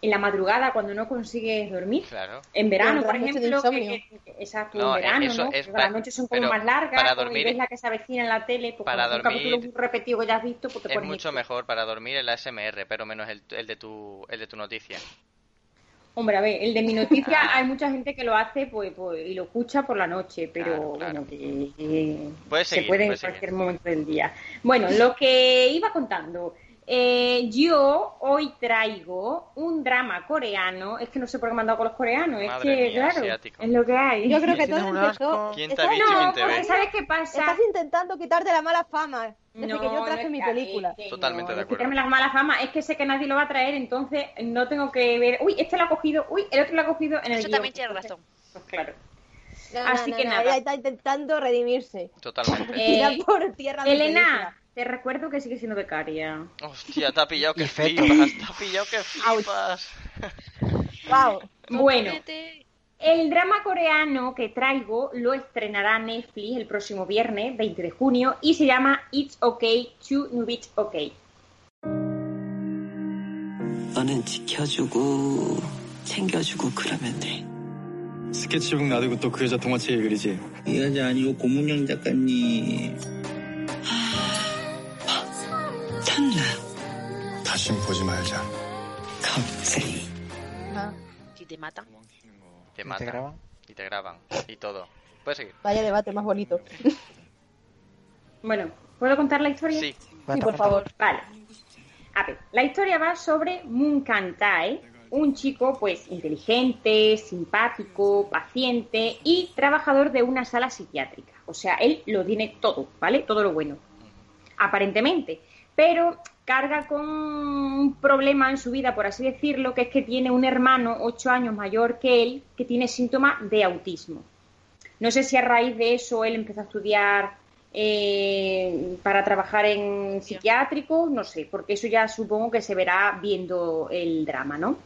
en la madrugada cuando no consigues dormir. Claro. En verano, por ejemplo, que, que- exacto, No, en verano, eso ¿no? es Porque las noches son como más largas, para dormir- ves la que se avecina en la tele, pues para un dormir- capítulo repetido que ya has visto, pues te Es pones mucho esto. mejor para dormir el ASMR, pero menos el, el de tu el de tu noticia. Hombre, a ver, el de mi (laughs) noticia hay mucha gente que lo hace pues, pues, y lo escucha por la noche, pero bueno, que, se puede en cualquier momento del día. Bueno, lo que iba contando. Eh, yo hoy traigo un drama coreano. Es que no sé por qué me han dado con los coreanos. Madre es que, mía, claro, asiático. es lo que hay. Yo creo que todo empezó. ¿Quién te ha dicho No, porque? ¿sabes qué pasa? Estás intentando quitarte la mala fama desde No, que yo traje no, mi película. que Totalmente no, de no quitarme acuerdo. las malas famas. Es que sé que nadie lo va a traer, entonces no tengo que ver. Uy, este lo ha cogido. Uy, el otro lo ha cogido en el Eso guion. también tiene razón. Pues claro. Así no, que no, nada. Ella está intentando redimirse. Totalmente. Eh, por tierra de Elena, te recuerdo que sigue siendo becaria. Hostia, te ha pillado (laughs) que Y feto. flipas, te ha pillado que flipas. Wow. Bueno, Vete. el drama coreano que traigo lo estrenará Netflix el próximo viernes, 20 de junio, y se llama It's Okay to New It's Okay. 너는 지켜주고 챙겨주고 그러면 돼. 스케치북 놔두고 또 그 여자 동화책 읽으리지. 이 여자 아니고 고문영 작가님. Pues sí. Y te matan. Te matan. ¿Te graban? Y te graban. Y todo. Puedes seguir. Vaya debate más bonito. (laughs) bueno, ¿puedo contar la historia? Sí. Sí, por favor. Vale. A ver, la historia va sobre Munkantae, un chico pues inteligente, simpático, paciente y trabajador de una sala psiquiátrica. O sea, él lo tiene todo, ¿vale? Todo lo bueno. Aparentemente. Pero carga con un problema en su vida, por así decirlo, que es que tiene un hermano ocho años mayor que él que tiene síntomas de autismo. No sé si a raíz de eso él empezó a estudiar eh, para trabajar en psiquiátrico, no sé, porque eso ya supongo que se verá viendo el drama, ¿no?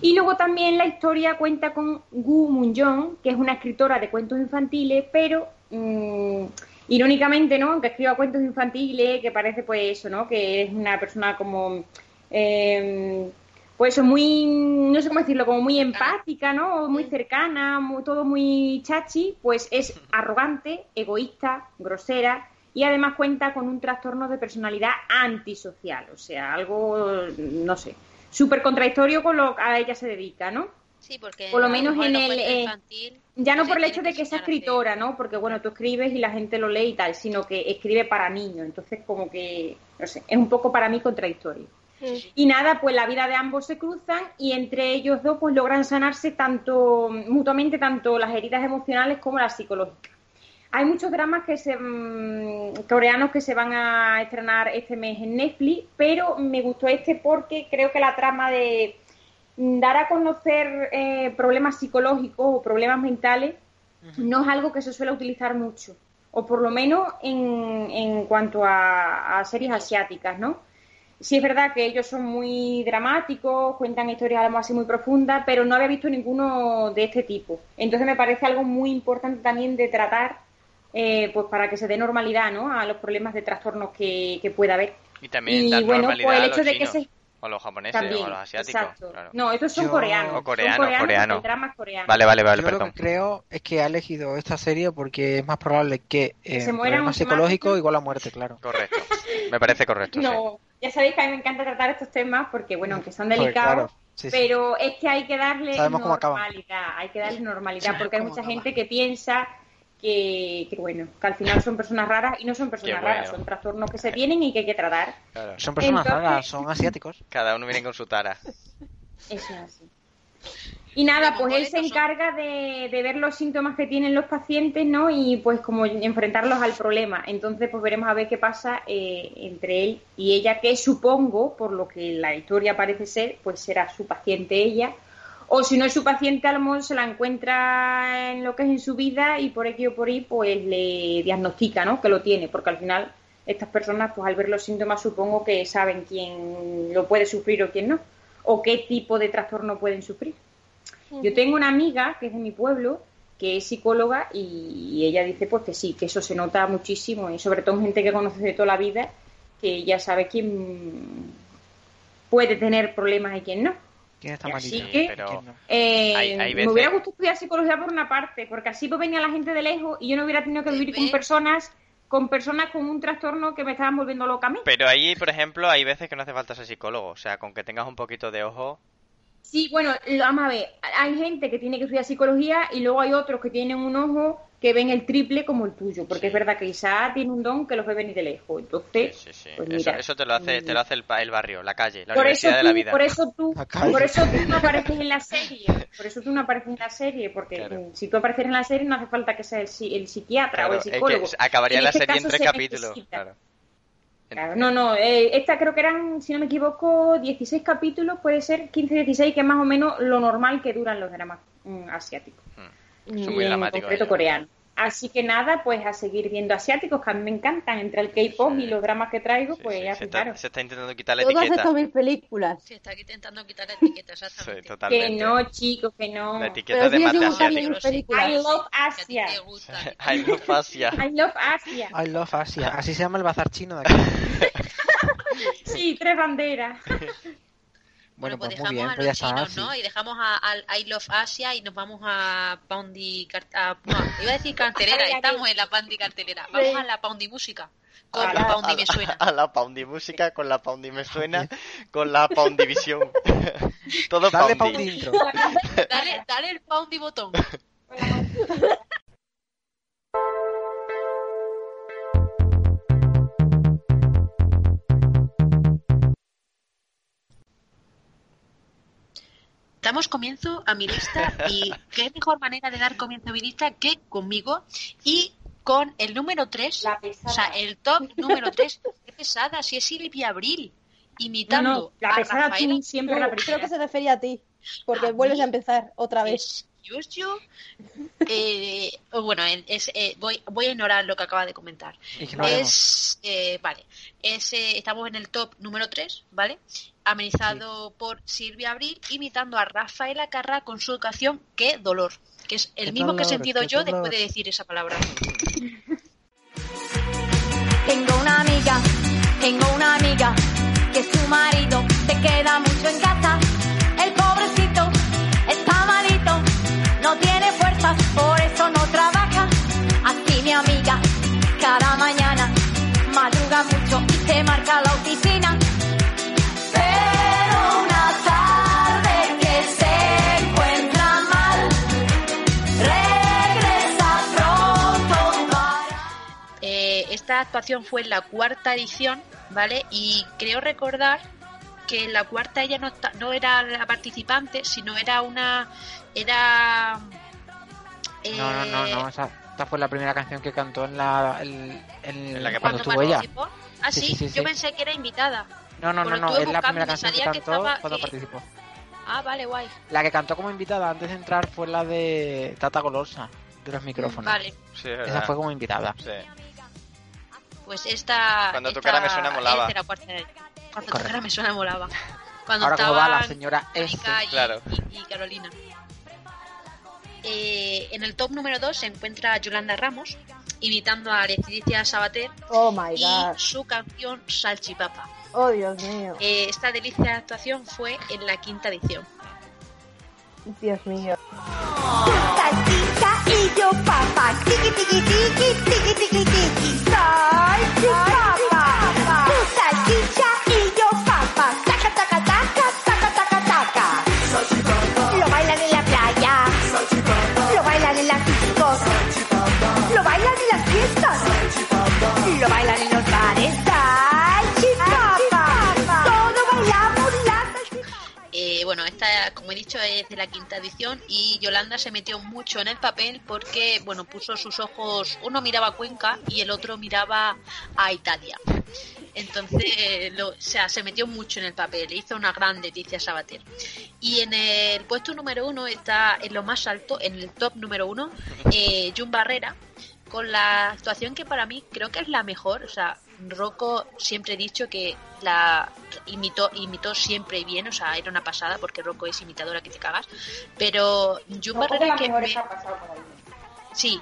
Y luego también la historia cuenta con Gu Moon-jong, que es una escritora de cuentos infantiles, pero mm, irónicamente, ¿no? Aunque escriba cuentos infantiles, que parece pues eso, ¿no? Que es una persona como... eh, pues eso, muy, no sé cómo decirlo, como muy empática, ¿no? Muy cercana, muy- todo muy chachi, pues es arrogante, egoísta, grosera y además cuenta con un trastorno de personalidad antisocial, o sea, algo, no sé, súper contradictorio con lo que a ella se dedica, ¿no? Sí, porque Por lo menos en el, cuentos eh, infantil Ya no por el hecho de que sea escritora, ¿no? Porque bueno, tú escribes y la gente lo lee y tal, sino que escribe para niños, entonces como que, no sé, es un poco para mí contradictorio. Y nada, pues la vida de ambos se cruzan y entre ellos dos pues logran sanarse tanto mutuamente tanto las heridas emocionales como las psicológicas. Hay muchos dramas que se, mm, coreanos que se van a estrenar este mes en Netflix, pero me gustó este porque creo que la trama de mm, dar a conocer eh, problemas psicológicos o problemas mentales no es algo que se suele utilizar mucho, o por lo menos en, en cuanto a, a series asiáticas, ¿no? Sí es verdad que ellos son muy dramáticos, cuentan historias además así muy profundas, pero no había visto ninguno de este tipo. Entonces me parece algo muy importante también de tratar, eh, pues para que se dé normalidad, ¿no? A los problemas de trastornos que, que pueda haber. Y también Y dar bueno, normalidad pues el a hecho los de que se- o los japoneses, También, o los asiáticos. exacto. claro. No, estos son Yo- coreanos. O son coreanos, coreanos, coreanos. el drama es coreano. Vale, vale, vale, Yo perdón. lo que creo es que ha elegido esta serie porque es más probable que eh, se muera psicológicos temático. igual a muerte, claro. Correcto. Me parece correcto, sí. No, ya sabéis que a mí me encanta tratar estos temas porque, bueno, aunque son Pues, delicados, claro, sí, sí. pero es que hay que darle Sabemos normalidad, hay que darle normalidad Sabemos porque hay mucha acaban. gente que piensa que, que bueno, que al final son personas raras y no son personas bueno. raras, son trastornos que se tienen y que hay que tratar. Claro. Son personas Entonces- raras, son asiáticos. Cada uno viene con su tara. Eso es así. Y nada, pues él se encarga de, de ver los síntomas que tienen los pacientes, ¿no? Y pues como enfrentarlos al problema. Entonces, pues veremos a ver qué pasa eh, entre él y ella, que supongo, por lo que la historia parece ser, pues será su paciente ella. O si no es su paciente, a lo mejor se la encuentra en lo que es en su vida y por aquí o por ahí, pues le diagnostica, ¿no? Que lo tiene, porque al final estas personas, pues al ver los síntomas, supongo que saben quién lo puede sufrir o quién no, o qué tipo de trastorno pueden sufrir. Yo tengo una amiga que es de mi pueblo, que es psicóloga y ella dice pues que sí, que eso se nota muchísimo y sobre todo en gente que conoce de toda la vida, que ya sabe quién puede tener problemas y quién no. ¿Quién está Y malito? así que, Pero eh, Hay- hay me hubiera gustado estudiar psicología por una parte, porque así pues venía la gente de lejos y yo no hubiera tenido que vivir con personas con personas con un trastorno que me estaban volviendo loca a mí. Pero ahí, por ejemplo, hay veces que no hace falta ser psicólogo. O sea, con que tengas un poquito de ojo. Sí, bueno, vamos a ver, hay gente que tiene que estudiar psicología y luego hay otros que tienen un ojo que ven el triple como el tuyo, porque es verdad que Isaac tiene un don que los ve venir de lejos. Entonces, Sí, pues eso, mira, eso te lo hace, te lo hace el, pa- el barrio, la calle, la por de la vida. por eso tú, por eso tú no apareces en la serie, por eso tú no apareces en la serie, porque Claro. mm, si tú apareces en la serie no hace falta que sea el, el psiquiatra Claro, o el es que psicólogo. acabaría En la este serie en tres se capítulos. Claro. Claro, no, no, eh, esta creo que eran, si no me equivoco, 16 capítulos, puede ser 15-16, que es más o menos lo normal que duran los dramas mm, asiáticos. Son Muy en dramáticos concreto ellos. coreano. Así que nada, pues a seguir viendo asiáticos, que a mí me encantan, entre el K-pop y los dramas que traigo, pues ya Se está, se está intentando quitar la Todas etiqueta. estas mis películas. Se está intentando quitar la etiqueta, Sí, exactamente. Que totalmente. no, chicos, que no. La etiqueta de mate asiático. I love Asia. I love Asia. I love Asia. I love Asia. Así se llama el bazar chino de (laughs) aquí. Sí, tres banderas. (laughs) Bueno, Pues pues muy dejamos bien, a pues ya los está. chinos, sí. ¿no? Y dejamos a, al I Love Asia y nos vamos a Poundy... car- a- no, iba a decir (laughs) cartelera, estamos en la Poundy cartelera. Vamos a la Poundy música. Con A la la, Poundy a me suena. a la Poundy música, con la Poundy me suena, con la Poundy visión. (laughs) Todo Dale Poundy. Poundy intro. Dale, dale el Poundy botón. (laughs) Damos comienzo a mi lista y (laughs) qué mejor manera de dar comienzo a mi lista que conmigo y con el número 3, o sea, el top número 3. Qué pesada, si es Silvia Abril, imitando No, no, la a pesada Rafaela. tú siempre la Creo que se refería a ti, porque ¿A vuelves mí? a empezar otra vez. Excuse you. Eh, bueno, es, eh, voy, voy a ignorar lo que acaba de comentar. Es, eh, vale, es, eh, estamos en el top número 3, ¿vale? Amenizado por Silvia Abril, imitando a Rafaela Carrá con su canción Qué dolor, que es el mismo que he sentido yo dolor. después de decir esa palabra. Tengo una amiga, tengo una amiga actuación fue en la cuarta edición, ¿vale? Y creo recordar que en la cuarta ella no, no era la participante, sino era una... Era... No, no, no, eh, no. Esa, esta fue la primera canción que cantó en la. el- en- la que cuando estuvo ella. participó. Ah, Sí, sí, sí, sí, yo sí. pensé que era invitada. No, no, no, no. Es la primera me canción que salía que cantó estaba- cuando participó. Ah, vale, guay. La que cantó como invitada antes de entrar fue la de Tata Golosa, de los micrófonos. Vale, Sí, es Esa fue como invitada. Sí. Pues esta... Cuando esta cara me suena molaba. de cuarta- Cuando Correcto. cara me suena molaba. Cuando Ahora como va la señora S. Y, Claro. y- y Carolina. Eh, en el top número 2 se encuentra Yolanda Ramos, imitando a Leticia Sabater Oh my y god. su canción Salchipapa. Oh Dios mío. Eh, esta delicia actuación fue en la quinta edición. Dios mío. Salchicha y yo papa, tiki tiki tiki, tiki tiki tiki, salchipapa. Salchicha y yo como he dicho, es de la quinta edición y Yolanda se metió mucho en el papel porque, bueno, puso sus ojos, uno miraba a Cuenca y el otro miraba a Italia. Entonces, o sea, se metió mucho en el papel, hizo una gran Leticia Sabater. Y en el puesto número uno está en lo más alto, en el top número uno, eh, Jun Barrera, con la actuación que para mí creo que es la mejor. O sea, Rocco siempre he dicho que la imitó, imitó siempre bien, o sea, era una pasada porque Rocco es imitadora que te cagas. Pero Jun Barrera que me-. Sí,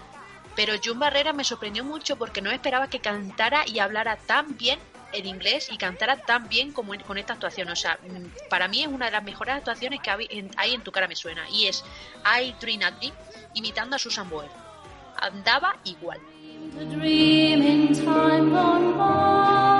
pero Jun Barrera me sorprendió mucho porque no esperaba que cantara y hablara tan bien en inglés y cantara tan bien como en- con esta actuación. O sea, mm, para mí es una de las mejores actuaciones que hay en, hay en Tu cara me suena. Y es I Dream a Dream imitando a Susan Boyle. Andaba igual. Dream in time gone by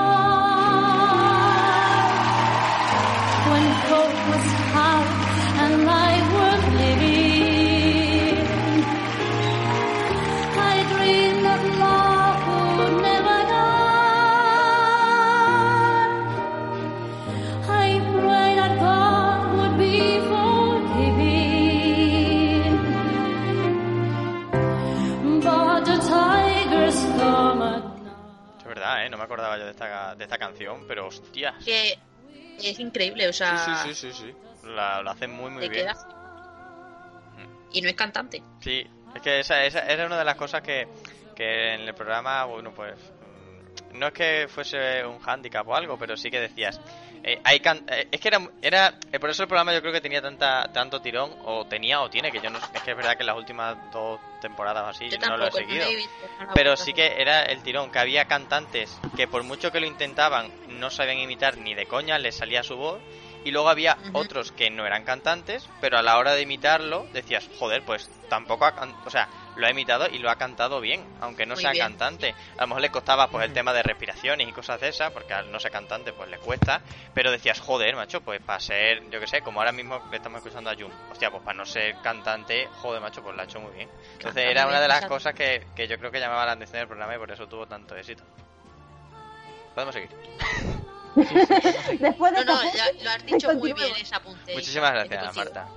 me acordaba yo de esta, de esta canción, pero hostia. Que es increíble, o sea, Sí, sí, sí, sí, sí. La, lo hacen muy, muy bien. quedas. Y no es cantante. Sí, es que esa, esa era una de las cosas que, que en el programa, bueno, pues mm, no es que fuese un hándicap o algo, pero sí que decías, eh, hay can- eh, es que era, era eh, por eso el programa yo creo que tenía tanta tanto tirón, o tenía o tiene, que yo no es que es verdad que en las últimas dos temporadas o así Yo no lo he seguido. Pero sí que era el tirón, que había cantantes que por mucho que lo intentaban no sabían imitar ni de coña, les salía su voz. Y luego había otros que no eran cantantes, pero a la hora de imitarlo decías, joder, pues tampoco ha o sea, lo ha imitado y lo ha cantado bien, aunque no Muy sea bien. cantante. A lo mejor le costaba pues el tema de respiraciones y cosas de esas, porque al no ser cantante pues le cuesta, pero decías, joder, macho, pues para ser, yo que sé, como ahora mismo le estamos escuchando a Jun, hostia, pues para no ser cantante, joder, macho, pues lo ha hecho muy bien. Entonces era una de las cosas que, que yo creo que llamaba la atención del programa y por eso tuvo tanto éxito. Podemos seguir. (laughs) (laughs) Después de No, no, lo has dicho muy bien ese apunte. Muchísimas gracias. Marta.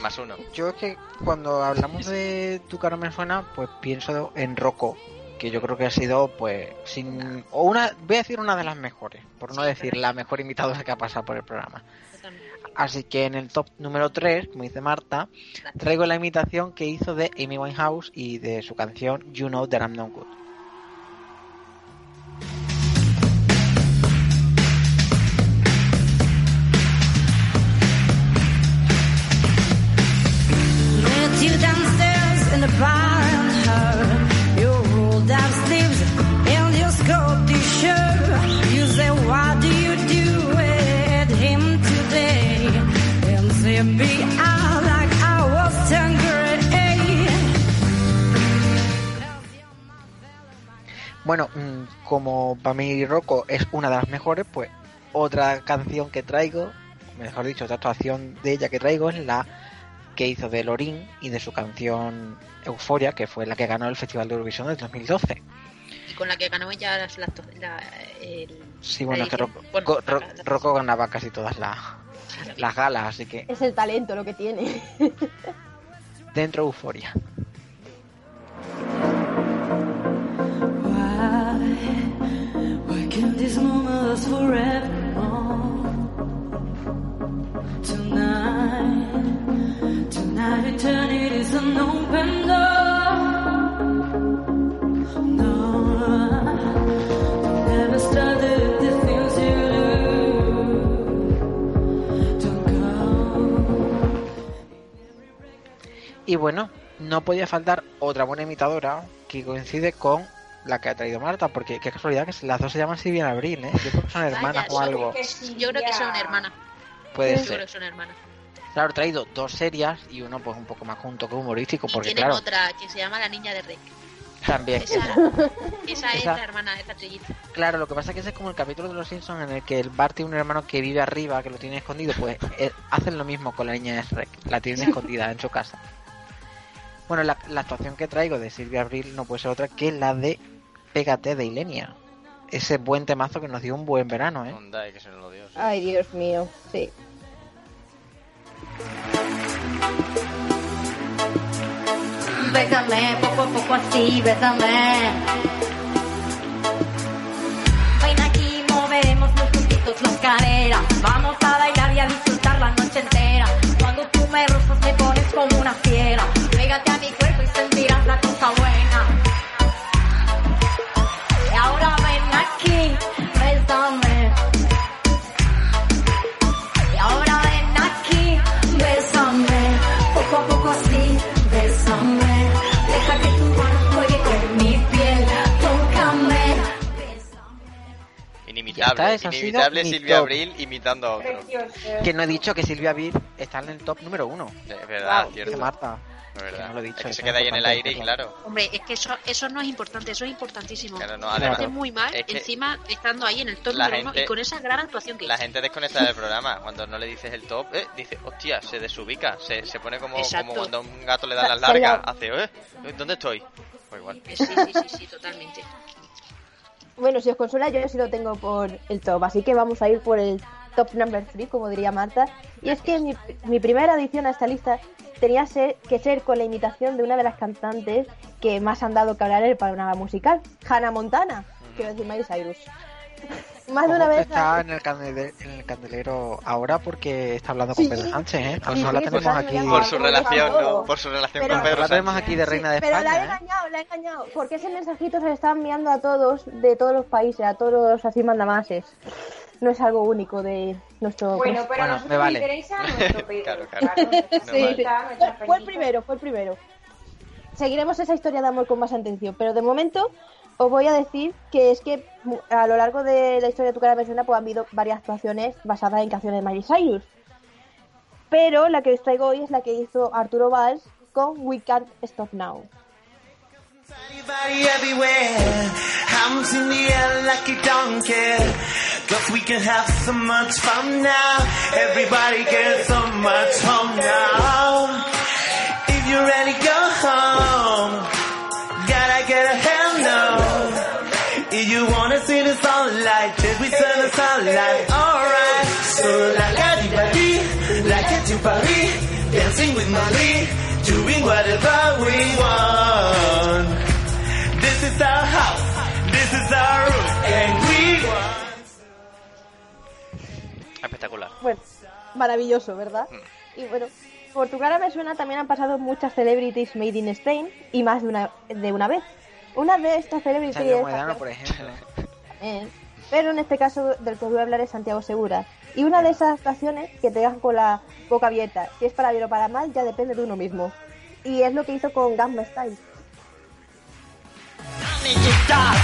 Más uno. Yo es que cuando hablamos de Tu cara me suena, pues pienso en Rocco, que yo creo que ha sido, pues, sin. O una. Voy a decir una de las mejores, por no decir la mejor imitadora que ha pasado por el programa. Así que en el top número 3, como dice Marta, traigo la imitación que hizo de Amy Winehouse y de su canción You Know That I'm No Good. Bueno, mm, como para mí Rocco es una de las mejores, pues otra canción que traigo, mejor dicho, otra actuación de ella que traigo es la que hizo de Lorin y de su canción Euforia, que fue la que ganó el Festival de Eurovisión del 2012. Y con la que ganó ella la, la- el, Sí, bueno, la es que edición. Rocco, Bueno, Ro- Ro- la- la- Rocco ganaba casi todas las, las galas, así que Es el talento lo que tiene. (laughs) dentro Euforia. Y bueno, no podía faltar otra buena imitadora que coincide con la que ha traído Marta, porque qué casualidad que las dos se llaman Silvia y Abril, ¿eh? Yo creo que son hermanas Vaya, o algo. Yo creo que son hermanas. Puede Yo ser. creo que son hermanas. Claro, he traído dos serias y uno pues un poco más junto que humorístico, porque Tienen claro, otra que se llama La Niña de Rec. también. Esa, (laughs) esa es la hermana, es la trillita. Claro, lo que pasa es que ese es como el capítulo de los Simpsons en el que el Bart tiene un hermano que vive arriba, que lo tiene escondido, pues eh, hacen lo mismo con la niña de Shrek, la tienen escondida en su casa. Bueno, la, la actuación que traigo de Silvia Abril no puede ser otra que la de Pégate de Ilenia. Ese buen temazo que nos dio un buen verano, ¿eh? Onda, que se lo dio, sí. Ay, Dios mío, sí. Bésame, poco a poco así, bésame. Ven aquí, moveremos muy juntitos las caderas. Vamos a bailar y a disfrutar la noche entera. Cuando tú me rozas, me pones como una fiera. Pégate a mi cuerpo y sentirás la cosa buena. Inimitable, está, inimitable mi Silvia top. Abril imitando a otro. Que no he dicho que Silvia Vir está en el top número uno. Es verdad, Wow. cierto. De Marta. Es verdad. no lo he dicho, es que se queda ahí en el aire y claro. Hombre, es que eso, eso no es importante, eso es importantísimo. Claro, no, Me además, parece muy mal, es que encima estando ahí en el top uno y con esa gran actuación que La hizo. gente desconecta del programa. Cuando no le dices el top, eh, dice, hostia, se desubica. Se, se pone como, Exacto. como cuando a un gato le dan (laughs) las largas. la- Hace, eh, ¿dónde estoy? Pues igual. Sí, sí, sí, sí, totalmente. Bueno, si os consuela, yo sí lo tengo por el top, así que vamos a ir por el top number 3, como diría Marta. Y es que mi, mi primera adición a esta lista tenía ser- que ser con la imitación de una de las cantantes que más han dado que hablar en el panorama musical, Hannah Montana, quiero decir Miley Cyrus. (laughs) más de una vez... está en el, candele- en el candelero ahora porque está hablando Sí. con Pedro Sánchez, ¿eh? A lo Sí, la sí, tenemos aquí. Por su relación, ¿no? Por su relación Pero- con Pedro la tenemos aquí de reina de Pero la he España, ¿eh? engañado, la he engañado, porque ese mensajito se le está enviando a todos, de todos los países, a todos los así mandamases. No es algo único de nuestro... Bueno, pero Bueno, me nosotros vale. interesa (laughs) nuestro Pedro. Claro, claro. Sí, Fue, fue el primero, fue el primero. Seguiremos esa historia de amor con más atención, pero de momento os voy a decir que es que mu- a lo largo de la historia de tu cara me suena pues han habido varias actuaciones basadas en canciones de Miley Cyrus. Pero la que os traigo hoy es la que hizo Arturo Valls con We Can't Stop Now. Everybody everywhere, hands in the air like you don't care. Cause we can have so much fun now. Everybody get so much fun now. If you're ready, go home. Gotta get a hell up. If you wanna see the sunlight, then we turn the sunlight. Alright. So la la di ba di, like Paris, dancing with Marie, doing whatever we want. This is our house, this is our room, and we want. Espectacular. Bueno, maravilloso, ¿verdad? Y bueno, por tu cara me suena también han pasado muchas celebrities made in Spain y más de una, de una vez. Una de estas celebrities... Sergio Moedano, por ejemplo. Eh, pero en este caso del que os voy a hablar es Santiago Segura. Y una de esas actuaciones que te dejan con la boca abierta, si es para bien o para mal, ya depende de uno mismo. Y es lo que hizo con Gamma Style.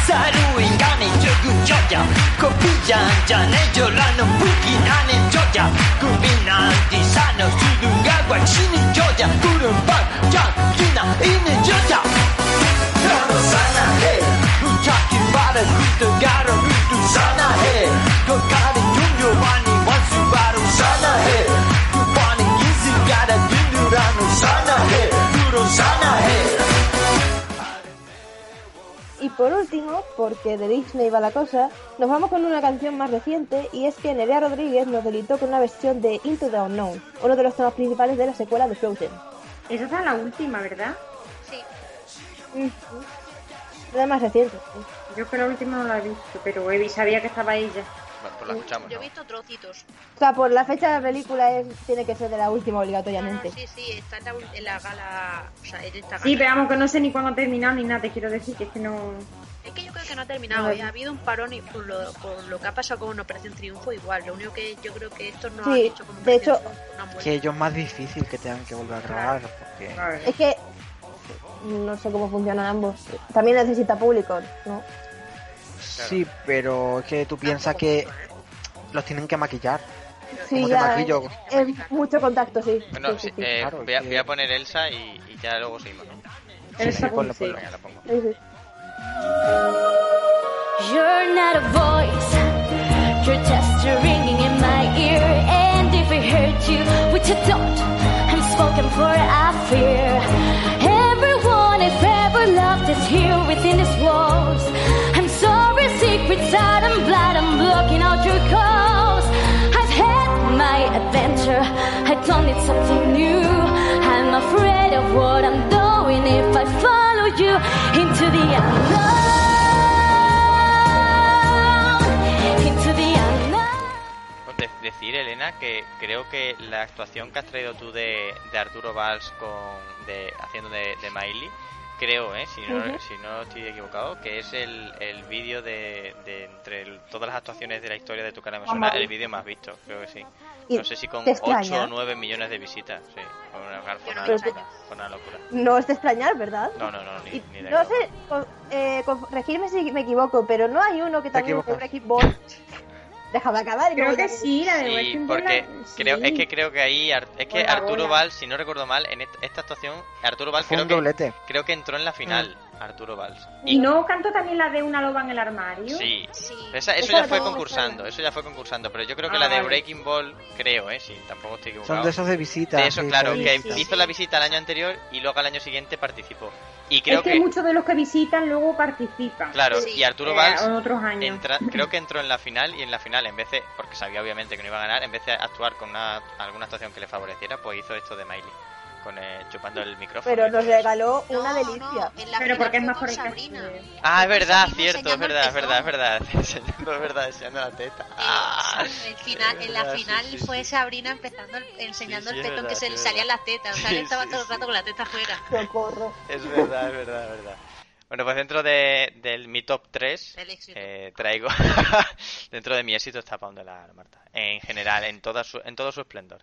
사루 인간의 적은 여자 커피 한잔 해줘라는 부기나는 여자 꿈이난 뒤산업 수dun가 관치는 여자 구름 반짝 지나 있는 여자. 나도 사나해. 부탁이 말해 훑어가라 훑어 사나해 거가는 종교만이 원수 바로 사나해. 두 번의 인생 가라 든든한 사나해. 그런 사나해 Y por último, porque de Disney va la cosa, nos vamos con una canción más reciente y es que Nerea Rodríguez nos delitó con una versión de Into the Unknown, uno de los temas principales de la secuela de Frozen. Esa está la última, ¿verdad? Mm. La más reciente. sí. Yo que la última no la he visto, pero he- sabía que estaba ella. Pues la escuchamos. Yo he ¿no? visto trocitos. O sea, por la fecha de la película es, tiene que ser de la última obligatoriamente. Sí, sí, está en la, en la gala. O sea, en esta gala. Sí, pero vamos, que no sé ni cuándo ha terminado ni nada, te quiero decir que es que no... Es que yo creo que no ha terminado. ¿eh? Ha habido un parón y por lo, por lo que ha pasado con Operación Triunfo, igual. Lo único que yo creo que estos no han Sí, hecho como de hecho, Que ellos es más difícil que tengan que volver a grabar. Porque... es que no sé cómo funcionan ambos. También necesita público, ¿no? Sí, pero es que tú piensas que los tienen que maquillar. Sí, ¿Cómo te ya. maquillo? Es, es mucho contacto, sí. Bueno, Sí, sí, eh, Claro, voy, a, voy a poner Elsa y, y ya luego seguimos, ¿no? Elsa, ponlo, ponlo. Venga, la pongo. Sí, sí. You're not a voice, you're just a ringing in my ear. And if I hurt you with your thought, I'm spoken for I fear. Everyone I've ever loved is here within these walls. I'm sorry, secrets out don't need something new. I'm afraid of what I'm doing if I follow you into the unknown. Into the unknown. Pues de- decir, Elena, que creo que la actuación que has traído tú de, de Arturo Valls con, de, haciendo de, de Miley, creo, ¿eh? si, no, si no estoy equivocado, que es el, el vídeo de, de entre el- todas las actuaciones de la historia de tu cara me suena, Más el vídeo más visto, creo que sí. ¿Y No sé si con te 8 extraña? o 9 millones de visitas, sí. Fue una, una locura, fue una locura. No es de extrañar, ¿verdad? No, no, no, ni, Y ni de no sé, con- eh, con- regirme si me equivoco, pero no hay uno que también es de equivocas. Breaking Ball. (laughs) Déjame acabar. y Creo que sí, la de Sí, porque la- creo, sí. es que creo que ahí Ar- es que Bola, Arturo. Valls, si no recuerdo mal, en esta actuación Arturo Fue creo que doblete. creo que entró en la final, Arturo Valls. ¿Y no cantó también la de una loba en el armario? Sí. Esa- eso ya fue concursando, eso ya fue concursando, pero yo creo que Ah, la de vale. Breaking Ball, creo, eh, sí, tampoco estoy equivocado. Son de esos de visita. De eso, sí, claro, que visita. hizo la visita el año anterior y luego al año siguiente participó. Y creo es que, muchos de los que visitan luego participan. Claro, y Arturo Eh, Valls otros años. entra- (laughs) creo que entró en la final y en la final, en vez de, porque sabía obviamente que no iba a ganar, en vez de actuar con una, alguna actuación que le favoreciera, pues hizo esto de Miley, con eh, chupando el micrófono. Pero nos regaló una delicia. Pero porque es con en Sabrina. Ah, es verdad, cierto, es verdad, el es verdad, es verdad. (laughs) Enseñando, es verdad, enseñando la teta. Ah, El final, en la verdad, sí, final sí, fue Sabrina empezando el- enseñando Sí, sí, el petón verdad, que se le salían las tetas. O sea, Sí, él estaba sí, todo el sí. rato con la teta afuera. Socorro. es verdad, es verdad, es verdad. Bueno, pues dentro de, del mi top 3 Del éxito. eh, traigo (laughs) dentro de mi éxito está Pound de la Marta en general en toda su, en todo su esplendor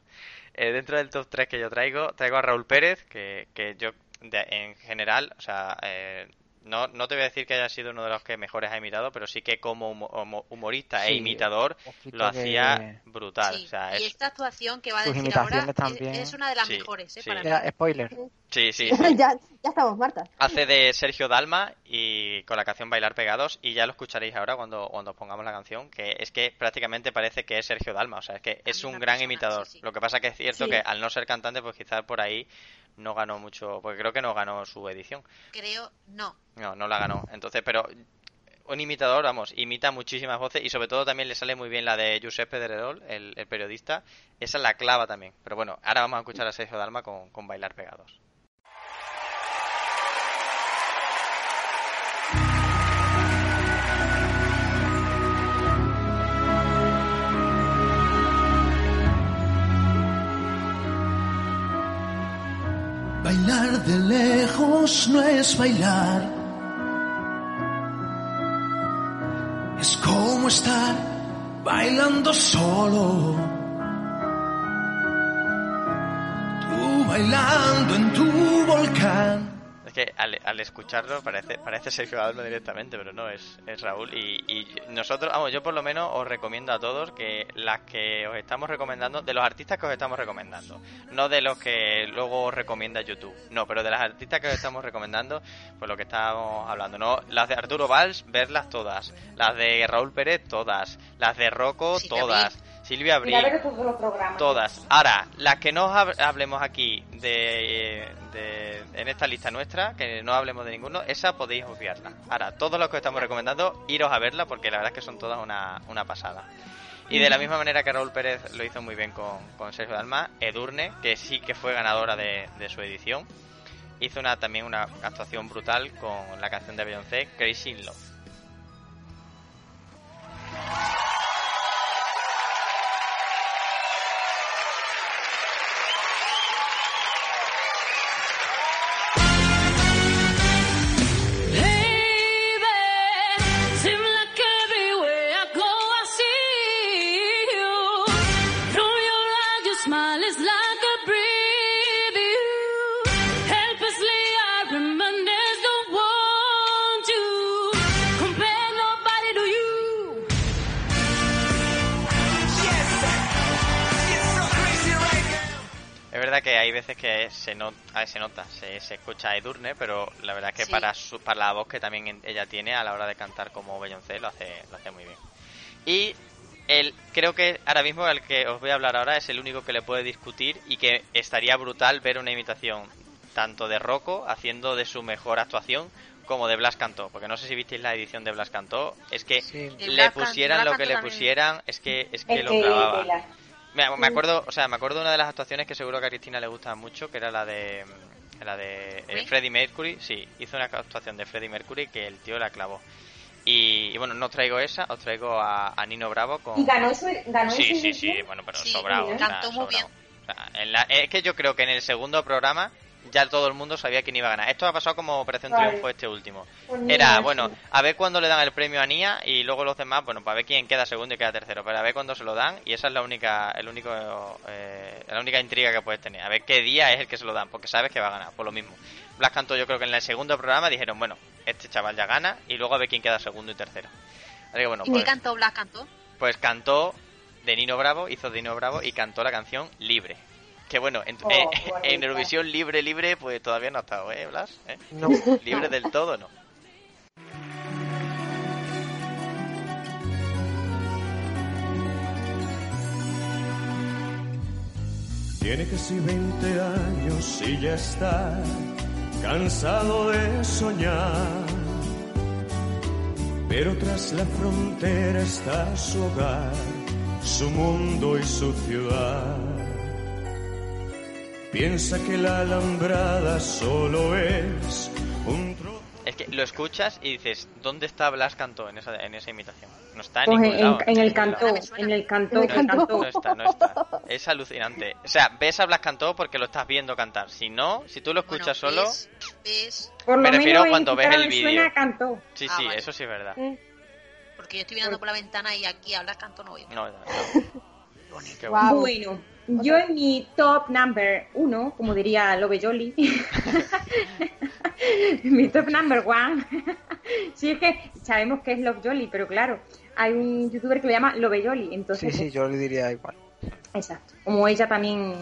Eh, dentro del top 3 que yo traigo traigo a Raúl Pérez que, que yo de- en general o sea eh, no, no te voy a decir que haya sido uno de los que mejores ha imitado pero sí que como humo- humo- humorista e imitador lo que- hacía brutal Sí, o sea, y es- esta actuación que va a Sus decir ahora es, también. es una de las Sí, mejores, ¿eh? sí. Para spoiler. sí, sí, (laughs) sí. ya, ya estamos, Marta. Hace de Sergio Dalma y con la canción Bailar Pegados y ya lo escucharéis ahora cuando, cuando pongamos la canción, que es que prácticamente parece que es Sergio Dalma, o sea, es que es un gran imitador. Lo que pasa que es cierto Sí. que al no ser cantante, pues quizás por ahí no ganó mucho, porque creo que no ganó su edición. Creo, no. No, no la ganó. Entonces, pero un imitador, vamos, imita muchísimas voces y sobre todo también le sale muy bien la de Giuseppe Pedrerol, el, el periodista. Esa es la clava también. Pero bueno, ahora vamos a escuchar a Sergio Dalma con, con Bailar Pegados. Bailar de lejos no es bailar. Es como estar bailando solo. Tú bailando en tu volcán. Es que al, al escucharlo parece, parece Sergio Dalma directamente, pero no, es, es Raúl. Y, y nosotros, vamos, yo por lo menos os recomiendo a todos que las que os estamos recomendando, de los artistas que os estamos recomendando, no de los que luego os recomienda YouTube, no, pero de las artistas que os estamos recomendando, pues lo que estábamos hablando, ¿no? Las de Arturo Valls, verlas todas. Las de Raúl Pérez, todas. Las de Rocco, todas. Silvia Abril. Mira, ver todos los programas. Todas. Ahora, las que no hab- hablemos aquí de, de- en esta lista nuestra, que no hablemos de ninguno, esa podéis obviarla. Ahora, todos los que os estamos recomendando, iros a verla porque la verdad es que son todas una, una pasada. Y de la misma manera que Raúl Pérez lo hizo muy bien con, con Sergio Dalma, Edurne, que sí que fue ganadora de, de su edición, hizo una, también una actuación brutal con la canción de Beyoncé, Crazy in Love. Se, not- ah, se nota, se, se escucha a Edurne, pero la verdad es que Sí. para su, para la voz que también ella tiene a la hora de cantar como Beyoncé lo hace, lo hace muy bien. Y el, creo que ahora mismo el que os voy a hablar ahora es el único que le puede discutir y que estaría brutal ver una imitación tanto de Rocco haciendo de su mejor actuación como de Blas Cantó, porque no sé si visteis la edición de Blas Cantó, es que le pusieran Blas lo que le también. pusieran, es que es que Es lo tela. Me, me acuerdo, o sea, me acuerdo de una de las actuaciones que seguro que a Cristina le gusta mucho, que era la de la de eh, Freddie Mercury, sí, hizo una actuación de Freddie Mercury que el tío la clavó. Y, y bueno, no os traigo esa, os traigo a, a Nino Bravo con... Y ganó eso, ganó Sí, sí, sí, bueno, pero Sí, sobrado. o sea, cantó muy sobrado. O sea, en la- es que yo creo que en el segundo programa ya todo el mundo sabía quién iba a ganar. Esto ha pasado como Operación Vale. Triunfo este último. Pues Era, bueno, sí. a ver cuándo le dan el premio a Nia y luego los demás, bueno, para ver quién queda segundo y queda tercero, pero a ver cuándo se lo dan y esa es la única, el único, eh, la única intriga que puedes tener. A ver qué día es el que se lo dan, porque sabes que va a ganar, por lo mismo. Blas cantó yo creo que en el segundo programa dijeron, bueno, este chaval ya gana y luego a ver quién queda segundo y tercero. Así que bueno, ¿Y qué pues, cantó Blas cantó? pues cantó de Nino Bravo, hizo de Nino Bravo y cantó la canción Libre. Que bueno, en, Oh, eh, en Eurovisión libre, libre, pues todavía no ha estado, ¿eh, Blas? ¿Eh? No. Libre del todo, no. Tiene casi 20 años y ya está cansado de soñar. Pero tras la frontera está su hogar, su mundo y su ciudad. Piensa que la alambrada solo es un tro- Es que lo escuchas y dices, ¿dónde está Blas Cantó en esa, en esa imitación? No está en Pues ningún en, lado. en el cantó, en el cantó, No, está, no está. Es alucinante. O sea, ves a Blas Cantó porque lo estás viendo cantar. Si no, si tú lo escuchas solo... ¿Ves? ¿Ves? Por lo Me refiero menos en cuando ves el vídeo. Sí, Ah, sí, vale. eso sí es verdad. Porque yo estoy mirando por la ventana y aquí a Blas cantó no veo. No, no. (laughs) Bueno, yo en mi top number uno, como diría Love Jolly, (laughs) mi top number one, (laughs) sí es que sabemos que es Love Jolly, pero claro, hay un youtuber que le llama Love Jolly, Sí, entonces, sí, yo le diría igual. exacto, como ella también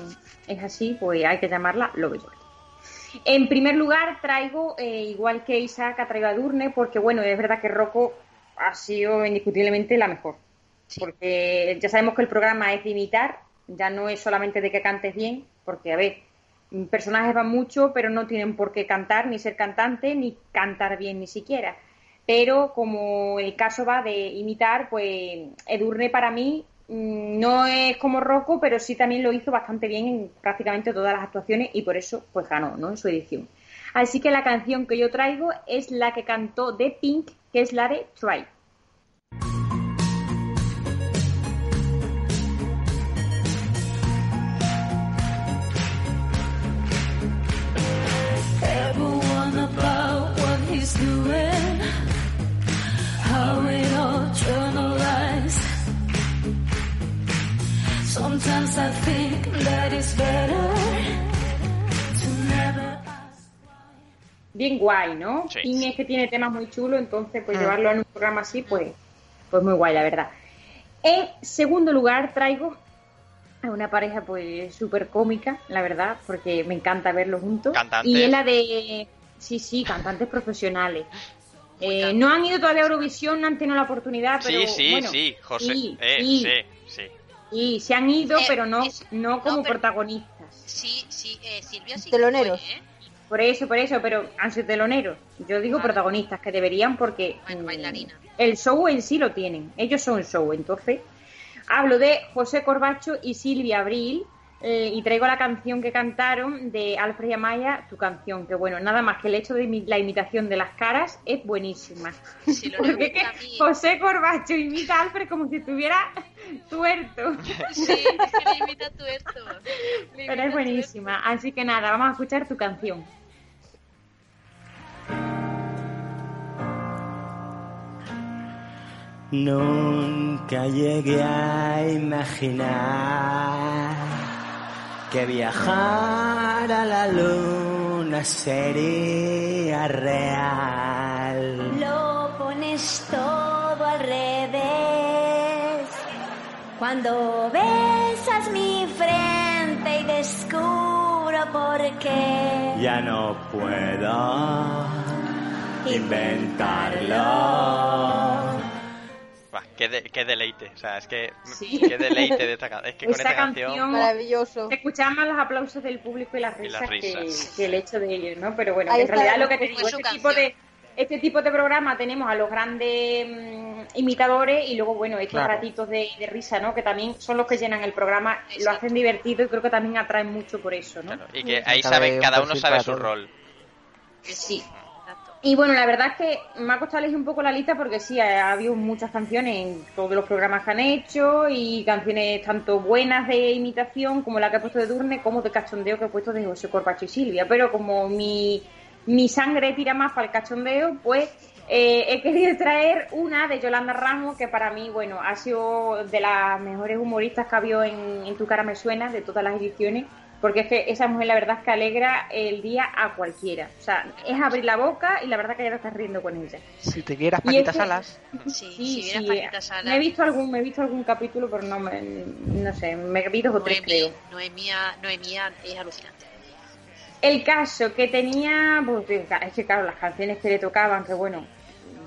es así, pues hay que llamarla Love Jolly. En primer lugar traigo, eh, igual que Isaac ha traído a Durne, porque bueno, es verdad que Rocco ha sido indiscutiblemente la mejor. Porque ya sabemos que el programa es de imitar, ya no es solamente de que cantes bien, porque a ver, personajes van mucho, pero no tienen por qué cantar, ni ser cantante, ni cantar bien ni siquiera. Pero como el caso va de imitar, pues Edurne para mí mm, no es como Rocco, pero sí también lo hizo bastante bien en prácticamente todas las actuaciones y por eso pues ganó, ¿no? En su edición. Así que la canción que yo traigo es la que cantó de Pink, que es la de Try. Doing, how it all journalized. Sometimes I think that it's better to never. bien guay, ¿no? Sí. Pink es que tiene temas muy chulos, entonces pues Mm. llevarlo en un programa así, pues, pues muy guay, la verdad. En segundo lugar traigo a una pareja pues súper cómica, la verdad, porque me encanta verlos juntos. Y es la de... Sí, sí, cantantes profesionales. Eh, no han ido todavía a Eurovisión, no han tenido la oportunidad, pero Sí, sí, bueno, sí, José. sí, eh, sí. sí, sí. Y se han ido, Eh, pero no, es- no como no, pero- protagonistas. Sí, sí, eh, Silvia sí. Teloneros. fue, ¿eh? Por eso, por eso, pero han sido teloneros. Yo digo protagonistas, que deberían porque Bueno, mm, bailarina. el show en sí lo tienen. Ellos son el show. Entonces, hablo de José Corbacho y Silvia Abril eh, y traigo la canción que cantaron de Alfred y Amaya, tu canción, que bueno, nada más que el hecho de imi- la imitación de las caras es buenísima. Si lo (laughs) Porque que. José Corbacho imita a Alfred como si estuviera (laughs) tuerto. Sí, es que le imita a tuerto. Le Pero imita es buenísima. Así que nada, vamos a escuchar tu canción. Nunca llegué a imaginar que viajar a la luna sería real. Lo pones todo al revés. Cuando besas mi frente y descubro por qué. Ya no puedo inventarlo. Buah, qué, de- qué deleite. O sea, es que. Sí. (laughs) Qué deleite de esta canción. Es que con esta canción. canción Maravilloso. se escuchaban más los aplausos del público y las Y las risas, que- risas. Que, el hecho de ellos, ¿no? Pero bueno, que en realidad lo que te digo, este tipo de este tipo de programa tenemos a los grandes mm, imitadores y luego, bueno, estos Claro. ratitos de, de risa, ¿no? Que también son los que llenan el programa, lo hacen divertido y creo que también atraen mucho por eso, ¿no? Y que ahí Cada saben, cada uno sabe su rol. Sí. Y bueno, la verdad es que me ha costado elegir un poco la lista porque sí, ha habido muchas canciones en todos los programas que han hecho y canciones tanto buenas de imitación como la que he puesto de Durne como de cachondeo que he puesto de José Corpacho y Silvia. Pero como mi, mi sangre tira más para el cachondeo, pues eh, he querido traer una de Yolanda Ramos que para mí, bueno, ha sido de las mejores humoristas que ha habido en, en Tu cara me suena de todas las ediciones. Porque es que esa mujer la verdad es que alegra el día a cualquiera. O sea, es abrir la boca y la verdad que ya te estás riendo con ella. Si te quieras, Y Paquita es que- Salas. (laughs) Sí, Sí, si sí. vieras Paquita Salas. Me he visto algún, me he visto algún capítulo, pero no me, no sé, me vi dos o tres creo. Noemía, Noemía es alucinante. El caso que tenía, pues es que claro, las canciones que le tocaban, que bueno,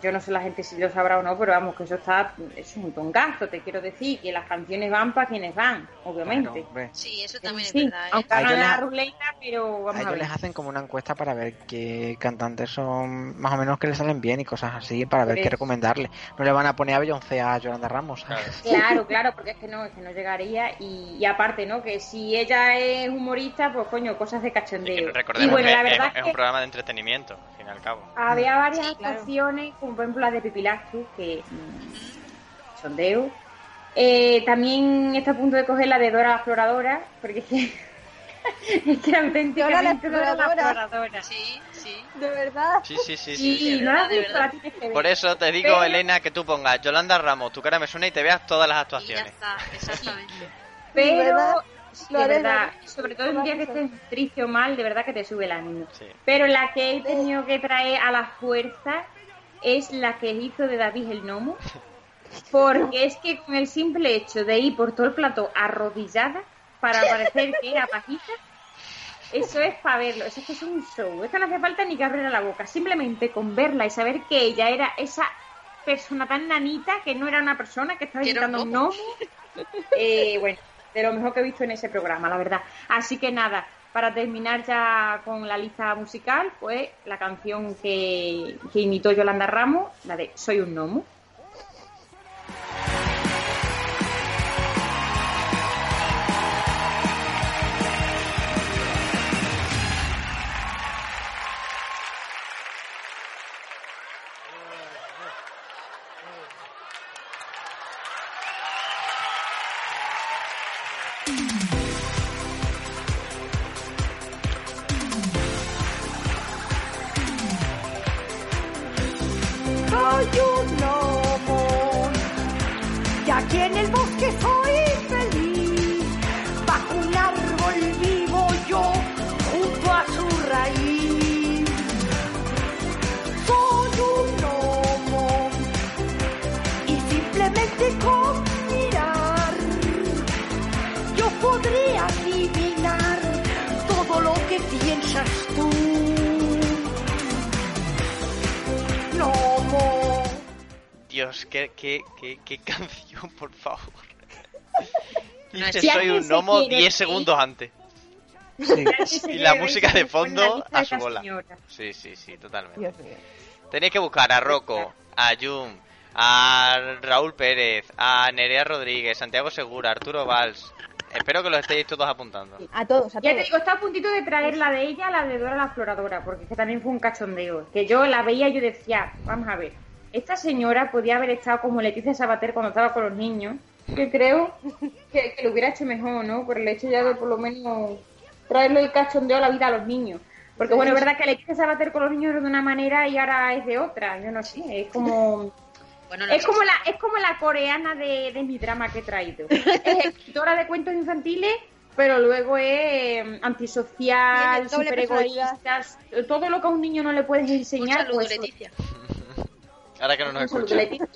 yo no sé la gente si lo sabrá o no, pero vamos, que eso está, es un tongazo, te quiero decir, que las canciones van para quienes van, obviamente. Sí, eso también Sí, es verdad. ¿eh? aunque la ruleta, pero vamos a ellos ver. les hacen como una encuesta para ver qué cantantes son más o menos que les salen bien y cosas así, para ver qué recomendarle. No le van a poner a Beyoncé a Yolanda Ramos. ¿sabes? Claro, claro, porque es que no, es que no llegaría y, y aparte, ¿no? Que si ella es humorista, pues coño, cosas de cachondeo. Y Recordemos bueno, que la es- verdad es, es un que programa de entretenimiento, al fin y al cabo. había varias actuaciones, como por ejemplo la de Pipilazu, que mm, sondeo. Eh, también está a punto de coger la de Dora la Exploradora, porque es que, (laughs) es que auténticamente Dora la Exploradora. Sí, sí. De verdad. Sí, sí, sí. Sí, sí, sí. no la has visto, la tienes que ver. Por eso te digo, Pero- Elena, que tú pongas Yolanda Ramos, tu cara me suena y te veas todas las actuaciones. exactamente. Pero, ¿verdad? sí, Lo de verdad, sobre todo un día que estés triste o mal, de verdad que te sube el ánimo. Sí. Pero la que he tenido que traer a la fuerza es la que hizo de David el Gnomo. Porque es que con el simple hecho de ir por todo el plato arrodillada para parecer que era pajita, eso es para verlo. Eso es que es un show. Es que no hace falta ni que abriera la boca. Simplemente con verla y saber que ella era esa persona tan nanita que no era una persona que estaba invitando un gnomo. Eh, bueno, de lo mejor que he visto en ese programa, la verdad. Así que nada, para terminar ya con la lista musical, pues la canción que, imitó Yolanda Ramos, la de Soy un gnomo. Que piensas tú. Lobo. Dios, qué, qué, qué, qué (laughs) canción, por favor. No, (laughs) Dice, si soy un gnomo quiere 10 reír- segundos antes. Sí. Y la música de fondo a su la bola. señora. Sí, sí, sí, totalmente. Tenéis que buscar a Rocco, a Jun, a Raúl Pérez, a Nerea Rodríguez, Santiago Segura, Arturo Valls. Espero que los estéis todos apuntando. A todos, a Ya te todos. digo, está a puntito de traer la de ella, la de Dora la Exploradora, porque es que también fue un cachondeo. Que yo la veía y yo decía, vamos a ver, esta señora podía haber estado como Leticia Sabater cuando estaba con los niños, que creo que, que lo hubiera hecho mejor, ¿no? Por el hecho ya de por lo menos traerle el cachondeo a la vida a los niños. Porque bueno, es verdad que Leticia Sabater con los niños era de una manera y ahora es de otra, yo no sé, es como... Bueno, Es como la, es como la coreana de, de mi drama que he traído. (laughs) Es escritora de cuentos infantiles, pero luego es eh, antisocial, super egoísta. Todo lo que a un niño no le puedes Un enseñar, saludo, pues Leticia. (laughs) Ahora que no nos un. Leticia.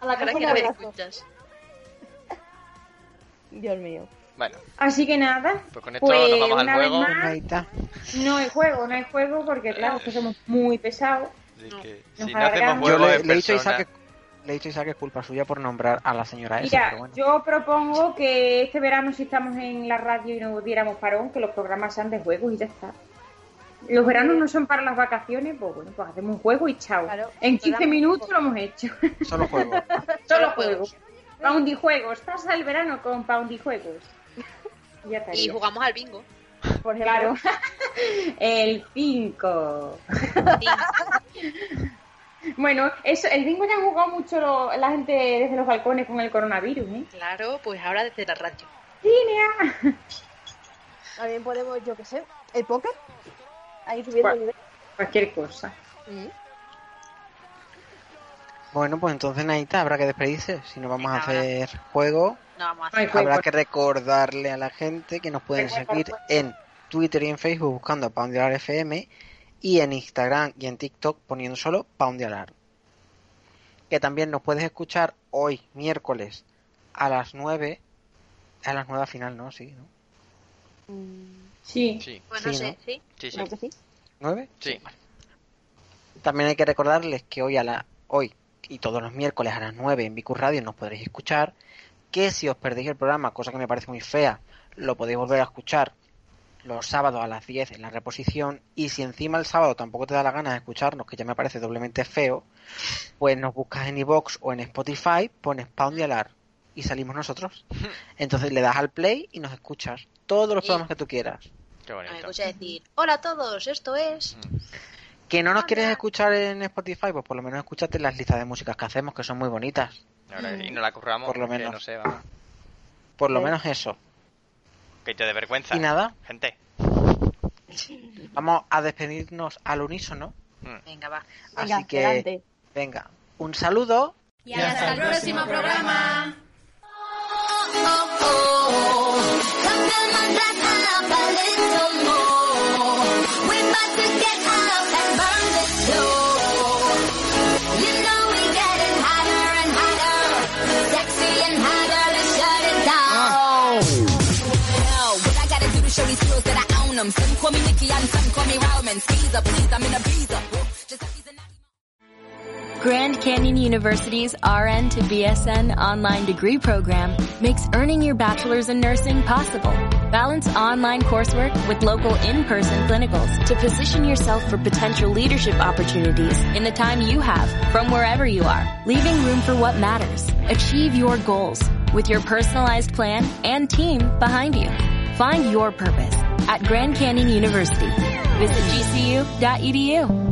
A la Ahora que un no me escuchas. (laughs) Dios mío. Bueno, Así que nada. pues con esto Pues, nos vamos al una vez juego. más, Ahí está. No hay juego, no hay juego, porque claro, es que somos muy pesados. Así que Nos si no hacemos alargamos. Yo le, le he dicho a persona... Isaac que, le he dicho a Isaac que es culpa suya por nombrar a la señora esa, Mira, pero bueno. yo propongo que este verano, si estamos en la radio y no diéramos parón, que los programas sean de juegos y ya está. los veranos no son para las vacaciones, pues bueno, pues hacemos un juego y chao. en 15 minutos lo hemos hecho. (laughs) Solo juego. (laughs) Solo juegos. Poundy Juegos. Pasa el verano con Poundy Juegos. (laughs) Ya Y jugamos al bingo. Por ejemplo. Claro. el 5. Bueno, eso, el bingo ya han jugado mucho lo- la gente desde los balcones con el coronavirus, ¿eh? Claro, pues ahora desde la radio. Línea. También podemos, yo qué sé, el póker. Ahí subiendo el nivel. Cualquier cosa. Mm. Bueno, pues entonces Naita, habrá que despedirse. Si no vamos a hacer juego, No vamos a No hay hacer juego. habrá que recordarle a la gente que nos pueden seguir en Twitter y en Facebook buscando Poundialar FM y en Instagram y en TikTok poniendo solo Poundialar. Que también nos puedes escuchar hoy, miércoles, a las 9. A las 9 al final, ¿no? Sí, ¿no? Sí. Sí, Bueno, Sí, sí, ¿no? sí. sí, sí. Creo que sí. ¿9? Sí. También hay que recordarles que hoy a la hoy y todos los miércoles a las 9 en Vicus Radio nos podréis escuchar, que si os perdéis el programa, cosa que me parece muy fea, lo podéis volver a escuchar los sábados a las 10 en la reposición y si encima el sábado tampoco te da la gana de escucharnos, que ya me parece doblemente feo, pues nos buscas en iVoox o en Spotify, pones Pound y Alar y salimos nosotros. (laughs) Entonces le das al play y nos escuchas todos los programas que tú quieras. Qué me bonito. escucha decir, hola a todos, esto es... Que no nos quieres escuchar en Spotify, pues por lo menos escúchate las listas de músicas que hacemos, que son muy bonitas. Y no la curramos, Por lo menos. no sé, vamos. Por lo Sí. menos eso. Que de vergüenza. Y nada, Gente. vamos a despedirnos al unísono. Venga, va. Así Venga, que, adelante. venga, un saludo. Y hasta el próximo programa. Some call me Nikki and some call me. Caesar, oh, please, I'm in a oh. visa. Grand Canyon University's RN to BSN online degree program makes earning your bachelor's in nursing possible. Balance online coursework with local in-person clinicals to position yourself for potential leadership opportunities in the time you have from wherever you are, leaving room for what matters. Achieve your goals with your personalized plan and team behind you. Find your purpose at Grand Canyon University. Visit gcu.edu.